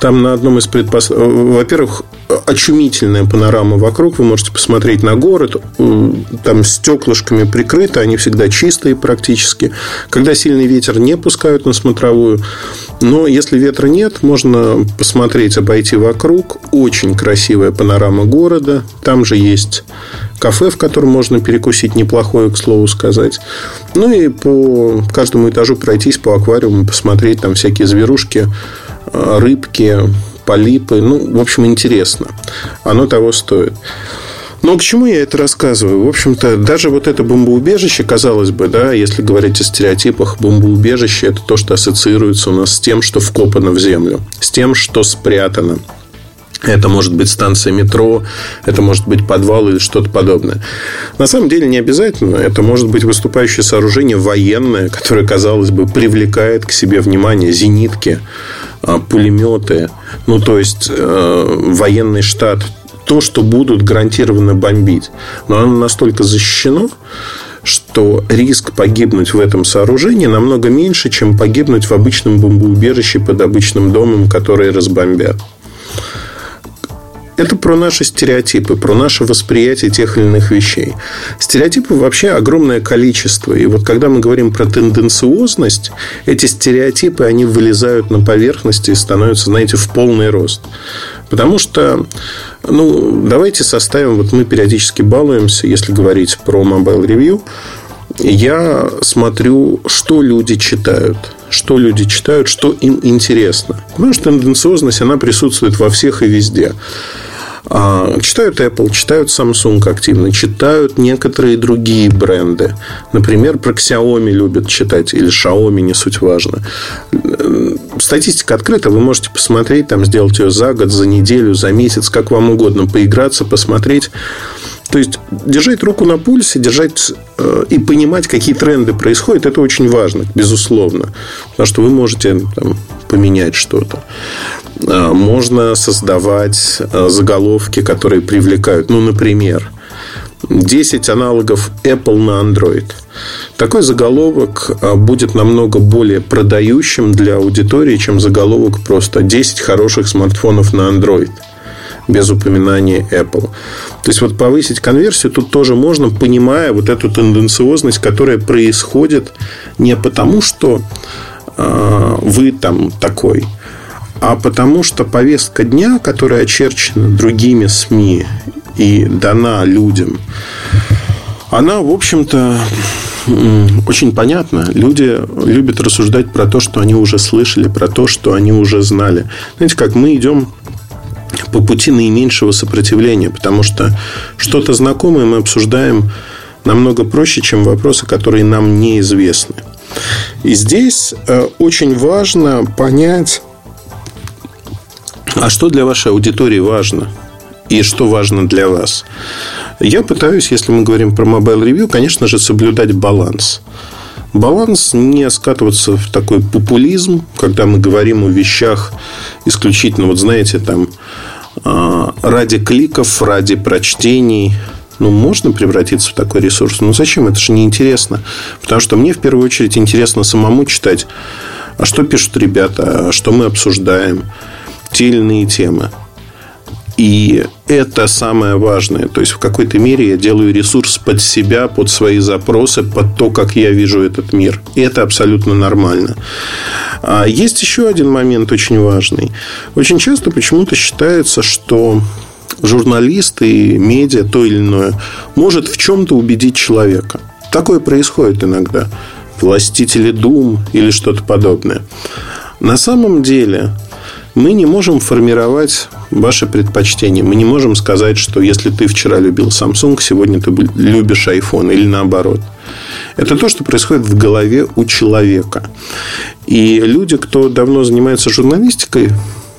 Там на одном из предпос... Во-первых, очумительная панорама вокруг. Вы можете посмотреть на город. Там стеклышками прикрыто. Они всегда чистые практически. Когда сильный ветер, не пускают на смотровую. Но если ветра нет, можно посмотреть, обойти вокруг. Очень красивая панорама города. Там же есть кафе, в котором можно перекусить неплохое, к слову сказать. Ну и по каждому этажу пройтись по аквариуму, посмотреть там всякие зверушки, э, рыбки, полипы. Ну, в общем, интересно. Оно того стоит. Но к чему я это рассказываю? В общем-то, даже вот это бомбоубежище, казалось бы, да, если говорить о стереотипах, бомбоубежище – это то, что ассоциируется у нас с тем, что вкопано в землю, с тем, что спрятано – это может быть станция метро, это может быть подвал или что-то подобное. На самом деле не обязательно. Это может быть выступающее сооружение военное, которое, казалось бы, привлекает к себе внимание зенитки, а, пулеметы, ну, то есть э, военный штат, то, что будут гарантированно бомбить. Но оно настолько защищено, что риск погибнуть в этом сооружении намного меньше, чем погибнуть в обычном бомбоубежище под обычным домом, который разбомбят. Это про наши стереотипы, про наше восприятие тех или иных вещей. Стереотипов вообще огромное количество. И вот когда мы говорим про тенденциозность, эти стереотипы, они вылезают на поверхность и становятся, знаете, в полный рост. Потому что, ну, давайте составим, вот мы периодически балуемся, если говорить про Mobile Review, я смотрю, что люди читают что люди читают, что им интересно. Потому что тенденциозность, она присутствует во всех и везде. А, читают Apple, читают Samsung активно, читают некоторые другие бренды. Например, про Xiaomi любят читать, или Xiaomi, не суть важно. Статистика открыта, вы можете посмотреть, там, сделать ее за год, за неделю, за месяц, как вам угодно, поиграться, посмотреть. То есть, держать руку на пульсе, держать э, и понимать, какие тренды происходят, это очень важно, безусловно. Потому что вы можете там, поменять что-то. Э, можно создавать э, заголовки, которые привлекают. Ну, например, 10 аналогов Apple на Android. Такой заголовок э, будет намного более продающим для аудитории, чем заголовок просто 10 хороших смартфонов на Android – без упоминания Apple. То есть, вот повысить конверсию тут тоже можно, понимая вот эту тенденциозность, которая происходит не потому, что э, вы там такой, а потому что повестка дня, которая очерчена другими СМИ и дана людям, она, в общем-то, очень понятна. Люди любят рассуждать про то, что они уже слышали, про то, что они уже знали. Знаете, как мы идем по пути наименьшего сопротивления, потому что что-то знакомое мы обсуждаем намного проще, чем вопросы, которые нам неизвестны. И здесь э, очень важно понять, а что для вашей аудитории важно и что важно для вас. Я пытаюсь, если мы говорим про Mobile Review, конечно же, соблюдать баланс. Баланс не скатываться в такой популизм, когда мы говорим о вещах исключительно, вот знаете, там ради кликов, ради прочтений, ну, можно превратиться в такой ресурс. Ну, зачем? Это же неинтересно. Потому что мне в первую очередь интересно самому читать, а что пишут ребята, а что мы обсуждаем, те или иные темы. И это самое важное. То есть, в какой-то мере я делаю ресурс под себя, под свои запросы, под то, как я вижу этот мир. И это абсолютно нормально. А есть еще один момент очень важный. Очень часто почему-то считается, что журналист и медиа, то или иное, может в чем-то убедить человека. Такое происходит иногда. Властители дум или что-то подобное. На самом деле мы не можем формировать ваши предпочтения. Мы не можем сказать, что если ты вчера любил Samsung, сегодня ты любишь iPhone или наоборот. Это то, что происходит в голове у человека. И люди, кто давно занимается журналистикой,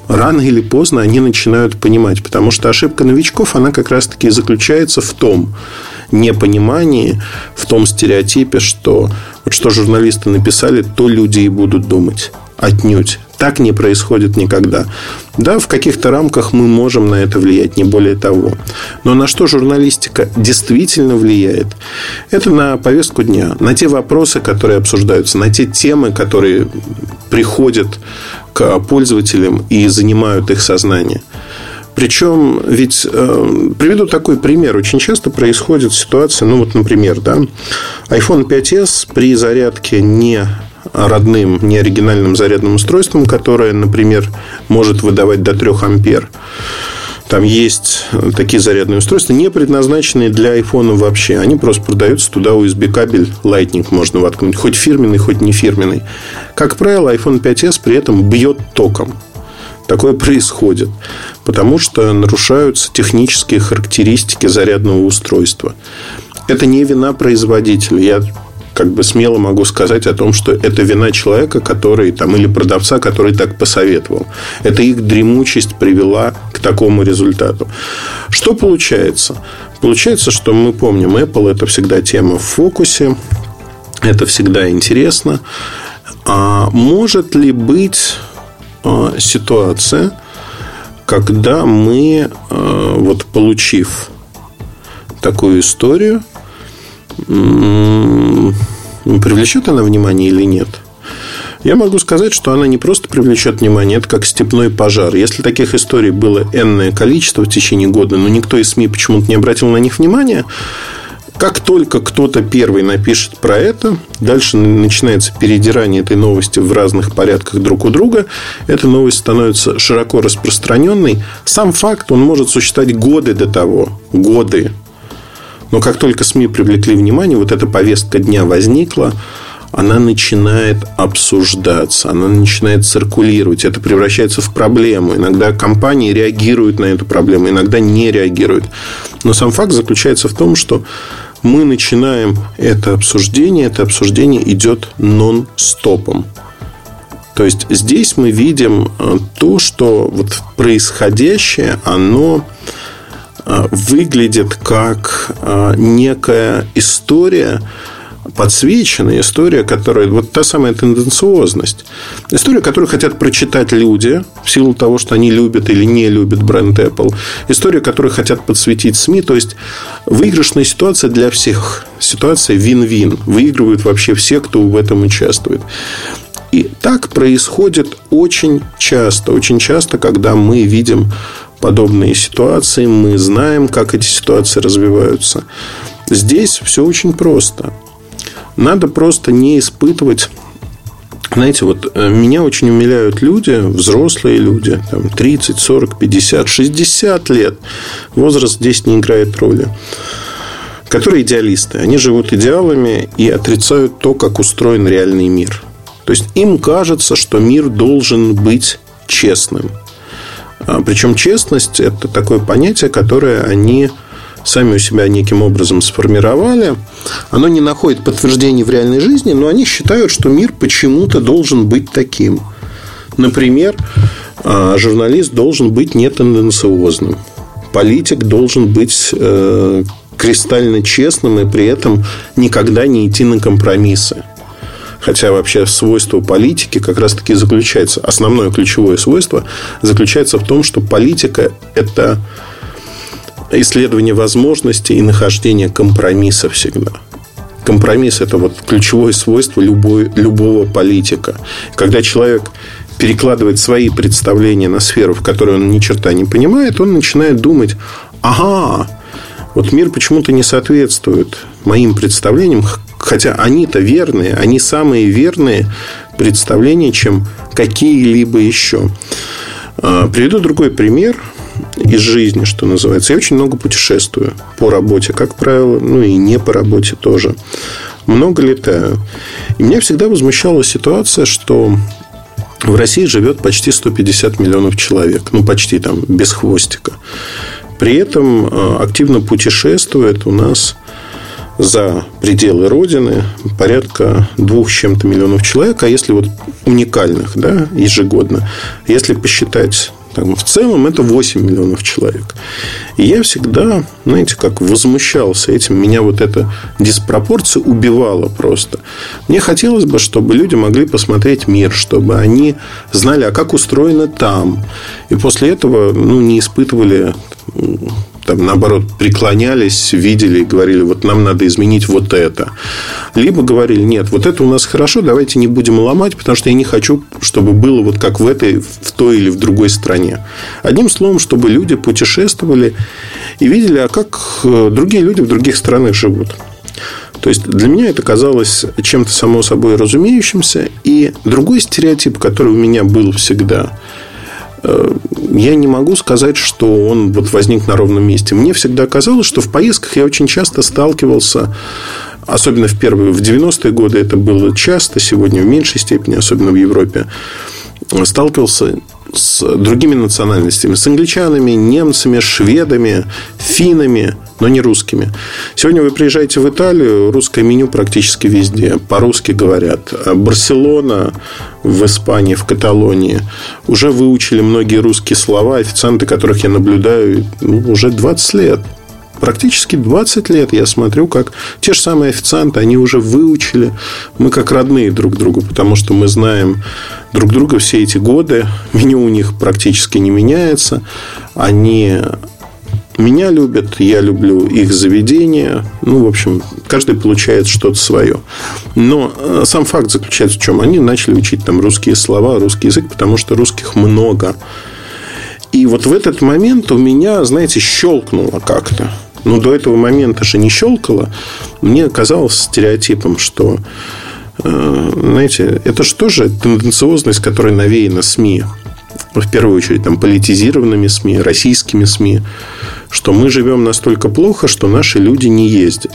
рано или поздно они начинают понимать. Потому что ошибка новичков, она как раз-таки заключается в том непонимании, в том стереотипе, что вот что журналисты написали, то люди и будут думать. Отнюдь. Так не происходит никогда. Да, в каких-то рамках мы можем на это влиять, не более того. Но на что журналистика действительно влияет? Это на повестку дня, на те вопросы, которые обсуждаются, на те темы, которые приходят к пользователям и занимают их сознание. Причем, ведь э, приведу такой пример. Очень часто происходит ситуация, ну вот, например, да, iPhone 5s при зарядке не родным, не оригинальным зарядным устройством, которое, например, может выдавать до 3 ампер. Там есть такие зарядные устройства, не предназначенные для iPhone вообще. Они просто продаются туда USB кабель Lightning можно воткнуть. Хоть фирменный, хоть не фирменный. Как правило, iPhone 5s при этом бьет током. Такое происходит, потому что нарушаются технические характеристики зарядного устройства. Это не вина производителя. Я как бы смело могу сказать о том, что это вина человека, который там, или продавца, который так посоветовал. Это их дремучесть привела к такому результату. Что получается? Получается, что мы помним, Apple это всегда тема в фокусе, это всегда интересно. А может ли быть а, ситуация, когда мы, а, вот получив такую историю, привлечет она внимание или нет? Я могу сказать, что она не просто привлечет внимание, это как степной пожар. Если таких историй было энное количество в течение года, но никто из СМИ почему-то не обратил на них внимания, как только кто-то первый напишет про это, дальше начинается передирание этой новости в разных порядках друг у друга. Эта новость становится широко распространенной. Сам факт, он может существовать годы до того. Годы. Но как только СМИ привлекли внимание, вот эта повестка дня возникла, она начинает обсуждаться, она начинает циркулировать, это превращается в проблему. Иногда компании реагируют на эту проблему, иногда не реагируют. Но сам факт заключается в том, что мы начинаем это обсуждение, это обсуждение идет нон-стопом. То есть здесь мы видим э, то, что вот происходящее, оно выглядит как э, некая история, подсвеченная история, которая... Вот та самая тенденциозность. История, которую хотят прочитать люди в силу того, что они любят или не любят бренд Apple. История, которую хотят подсветить СМИ. То есть, выигрышная ситуация для всех. Ситуация вин-вин. Выигрывают вообще все, кто в этом участвует. И так происходит очень часто. Очень часто, когда мы видим подобные ситуации, мы знаем, как эти ситуации развиваются. Здесь все очень просто. Надо просто не испытывать знаете, вот э, меня очень умиляют люди, взрослые люди, там 30, 40, 50, 60 лет. Возраст здесь не играет роли. Которые идеалисты. Они живут идеалами и отрицают то, как устроен реальный мир. То есть им кажется, что мир должен быть честным. А, Причем честность – это такое понятие, которое они сами у себя неким образом сформировали. Оно не находит подтверждений в реальной жизни, но они считают, что мир почему-то должен быть таким. Например, а, журналист должен быть нетенденциозным. Политик должен быть э, кристально честным и при этом никогда не идти на компромиссы. Хотя вообще свойство политики как раз-таки заключается, основное ключевое свойство заключается в том, что политика – это исследование возможностей и нахождение компромисса всегда. Компромисс – это вот ключевое свойство любой, любого политика. Когда человек перекладывает свои представления на сферу, в которой он ни черта не понимает, он начинает думать, ага, вот мир почему-то не соответствует моим представлениям, хотя они-то верные, они самые верные представления, чем какие-либо еще. А, приведу другой пример из жизни, что называется. Я очень много путешествую по работе, как правило, ну и не по работе тоже. Много летаю. И меня всегда возмущала ситуация, что в России живет почти 150 миллионов человек. Ну, почти там, без хвостика. При этом э, активно путешествует у нас за пределы Родины порядка двух с чем-то миллионов человек, а если вот уникальных, да, ежегодно, если посчитать там, в целом это 8 миллионов человек. И я всегда, знаете, как возмущался этим. Меня вот эта диспропорция убивала просто. Мне хотелось бы, чтобы люди могли посмотреть мир, чтобы они знали, а как устроено там. И после этого ну, не испытывали там, наоборот, преклонялись, видели и говорили, вот нам надо изменить вот это. Либо говорили, нет, вот это у нас хорошо, давайте не будем ломать, потому что я не хочу, чтобы было вот как в этой, в той или в другой стране. Одним словом, чтобы люди путешествовали и видели, а как э, другие люди в других странах живут. То есть для меня это казалось чем-то само собой разумеющимся. И другой стереотип, который у меня был всегда, я не могу сказать, что он вот возник на ровном месте. Мне всегда казалось, что в поездках я очень часто сталкивался Особенно в первые, в 90-е годы это было часто, сегодня в меньшей степени, особенно в Европе, сталкивался с другими национальностями, с англичанами, немцами, шведами, финнами, но не русскими. Сегодня вы приезжаете в Италию, русское меню практически везде, по-русски говорят. Барселона в Испании, в Каталонии уже выучили многие русские слова, официанты, которых я наблюдаю ну, уже 20 лет практически 20 лет я смотрю, как те же самые официанты, они уже выучили. Мы как родные друг другу, потому что мы знаем друг друга все эти годы. Меню у них практически не меняется. Они меня любят, я люблю их заведение. Ну, в общем, каждый получает что-то свое. Но э, сам факт заключается в чем? Они начали учить там русские слова, русский язык, потому что русских много. И вот в этот момент у меня, знаете, щелкнуло как-то. Но до этого момента же не щелкало. Мне казалось стереотипом, что э, знаете, это же тоже тенденциозность, которая навеяна СМИ. В первую очередь, там, политизированными СМИ, российскими СМИ, что мы живем настолько плохо, что наши люди не ездят.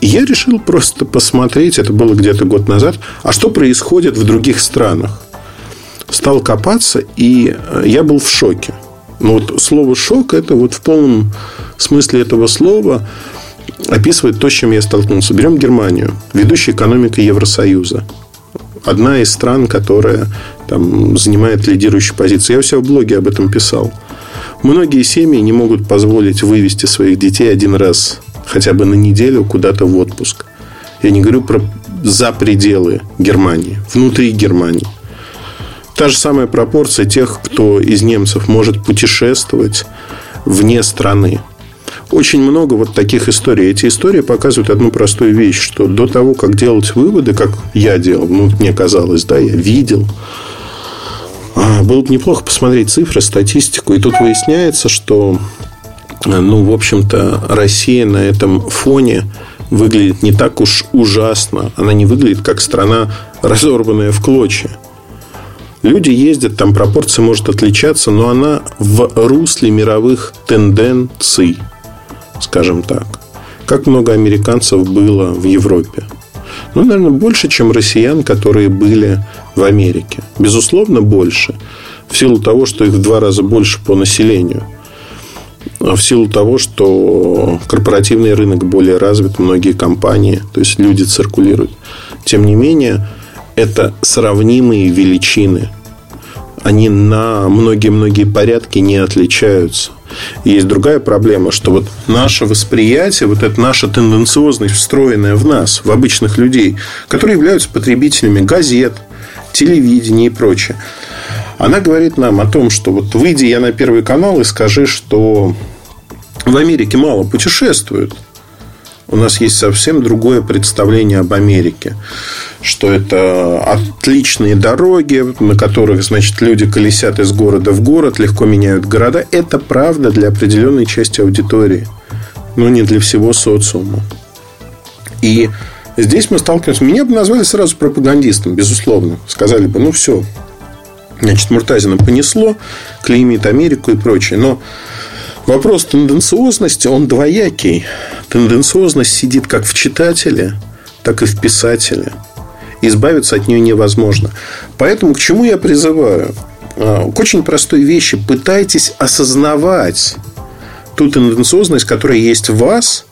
Я решил просто посмотреть, это было где-то год назад, а что происходит в других странах. Стал копаться, и э, я был в шоке. Но вот слово «шок» – это вот в полном смысле этого слова описывает то, с чем я столкнулся. Берем Германию, ведущая экономика Евросоюза. Одна из стран, которая там, занимает лидирующую позицию. Я у себя в блоге об этом писал. Многие семьи не могут позволить вывести своих детей один раз хотя бы на неделю куда-то в отпуск. Я не говорю про за пределы Германии, внутри Германии. Та же самая пропорция тех, кто из немцев может путешествовать вне страны. Очень много вот таких историй. Эти истории показывают одну простую вещь, что до того, как делать выводы, как я делал, ну, мне казалось, да, я видел, а, было бы неплохо посмотреть цифры, статистику. И тут выясняется, что, ну, в общем-то, Россия на этом фоне выглядит не так уж ужасно. Она не выглядит как страна, разорванная в клочья. Люди ездят, там пропорция может отличаться, но она в русле мировых тенденций, скажем так. Как много американцев было в Европе? Ну, наверное, больше, чем россиян, которые были в Америке. Безусловно, больше. В силу того, что их в два раза больше по населению. в силу того, что корпоративный рынок более развит, многие компании, то есть люди циркулируют. Тем не менее, это сравнимые величины. Они на многие-многие порядки не отличаются. Есть другая проблема, что вот наше восприятие, вот эта наша тенденциозность, встроенная в нас, в обычных людей, которые являются потребителями газет, телевидения и прочее, она говорит нам о том, что вот выйди я на Первый канал и скажи, что в Америке мало путешествуют. У нас есть совсем другое представление об Америке. Что это отличные дороги, на которых, значит, люди колесят из города в город, легко меняют города. Это правда для определенной части аудитории, но не для всего социума. И здесь мы сталкиваемся. Меня бы назвали сразу пропагандистом, безусловно. Сказали бы, ну все, Значит, Муртазина понесло, клеймит Америку и прочее. Но вопрос тенденциозности, он двоякий. Тенденциозность сидит как в читателе, так и в писателе. Избавиться от нее невозможно. Поэтому к чему я призываю? А, к очень простой вещи. Пытайтесь осознавать ту тенденциозность, которая есть в вас,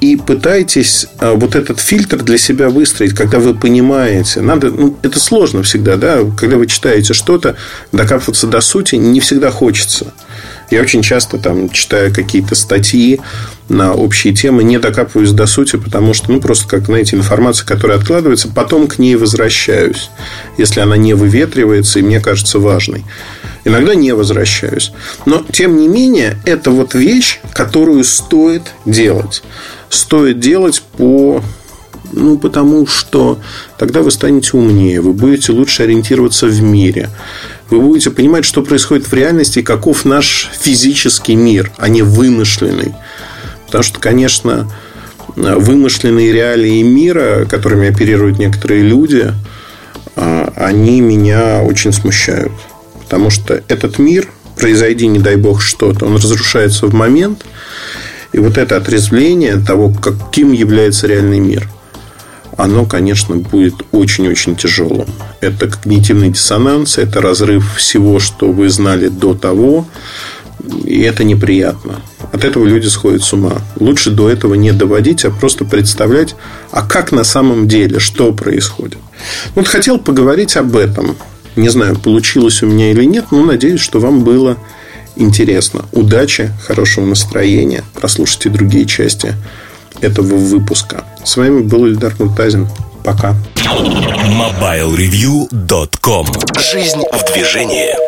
и пытайтесь а, вот этот фильтр для себя выстроить, когда вы понимаете. Надо, ну, это сложно всегда, да, когда вы читаете что-то, докапываться до сути не всегда хочется. Я очень часто там читаю какие-то статьи на общие темы, не докапываюсь до сути, потому что, ну, просто как, знаете, информация, которая откладывается, потом к ней возвращаюсь, если она не выветривается и мне кажется важной. Иногда не возвращаюсь. Но, тем не менее, это вот вещь, которую стоит делать стоит делать по ну, потому что тогда вы станете умнее, вы будете лучше ориентироваться в мире. Вы будете понимать, что происходит в реальности и каков наш физический мир, а не вымышленный. Потому что, конечно, вымышленные реалии мира, которыми оперируют некоторые люди, а, они меня очень смущают. Потому что этот мир, произойди, не дай бог, что-то, он разрушается в момент – и вот это отрезвление того, каким является реальный мир, оно, конечно, будет очень-очень тяжелым. Это когнитивный диссонанс, это разрыв всего, что вы знали до того, и это неприятно. От этого люди сходят с ума. Лучше до этого не доводить, а просто представлять, а как на самом деле, что происходит. Вот хотел поговорить об этом. Не знаю, получилось у меня или нет, но надеюсь, что вам было интересно. Удачи, хорошего настроения. Прослушайте другие части этого выпуска. С вами был Ильдар Муртазин. Пока. MobileReview.com Жизнь в движении.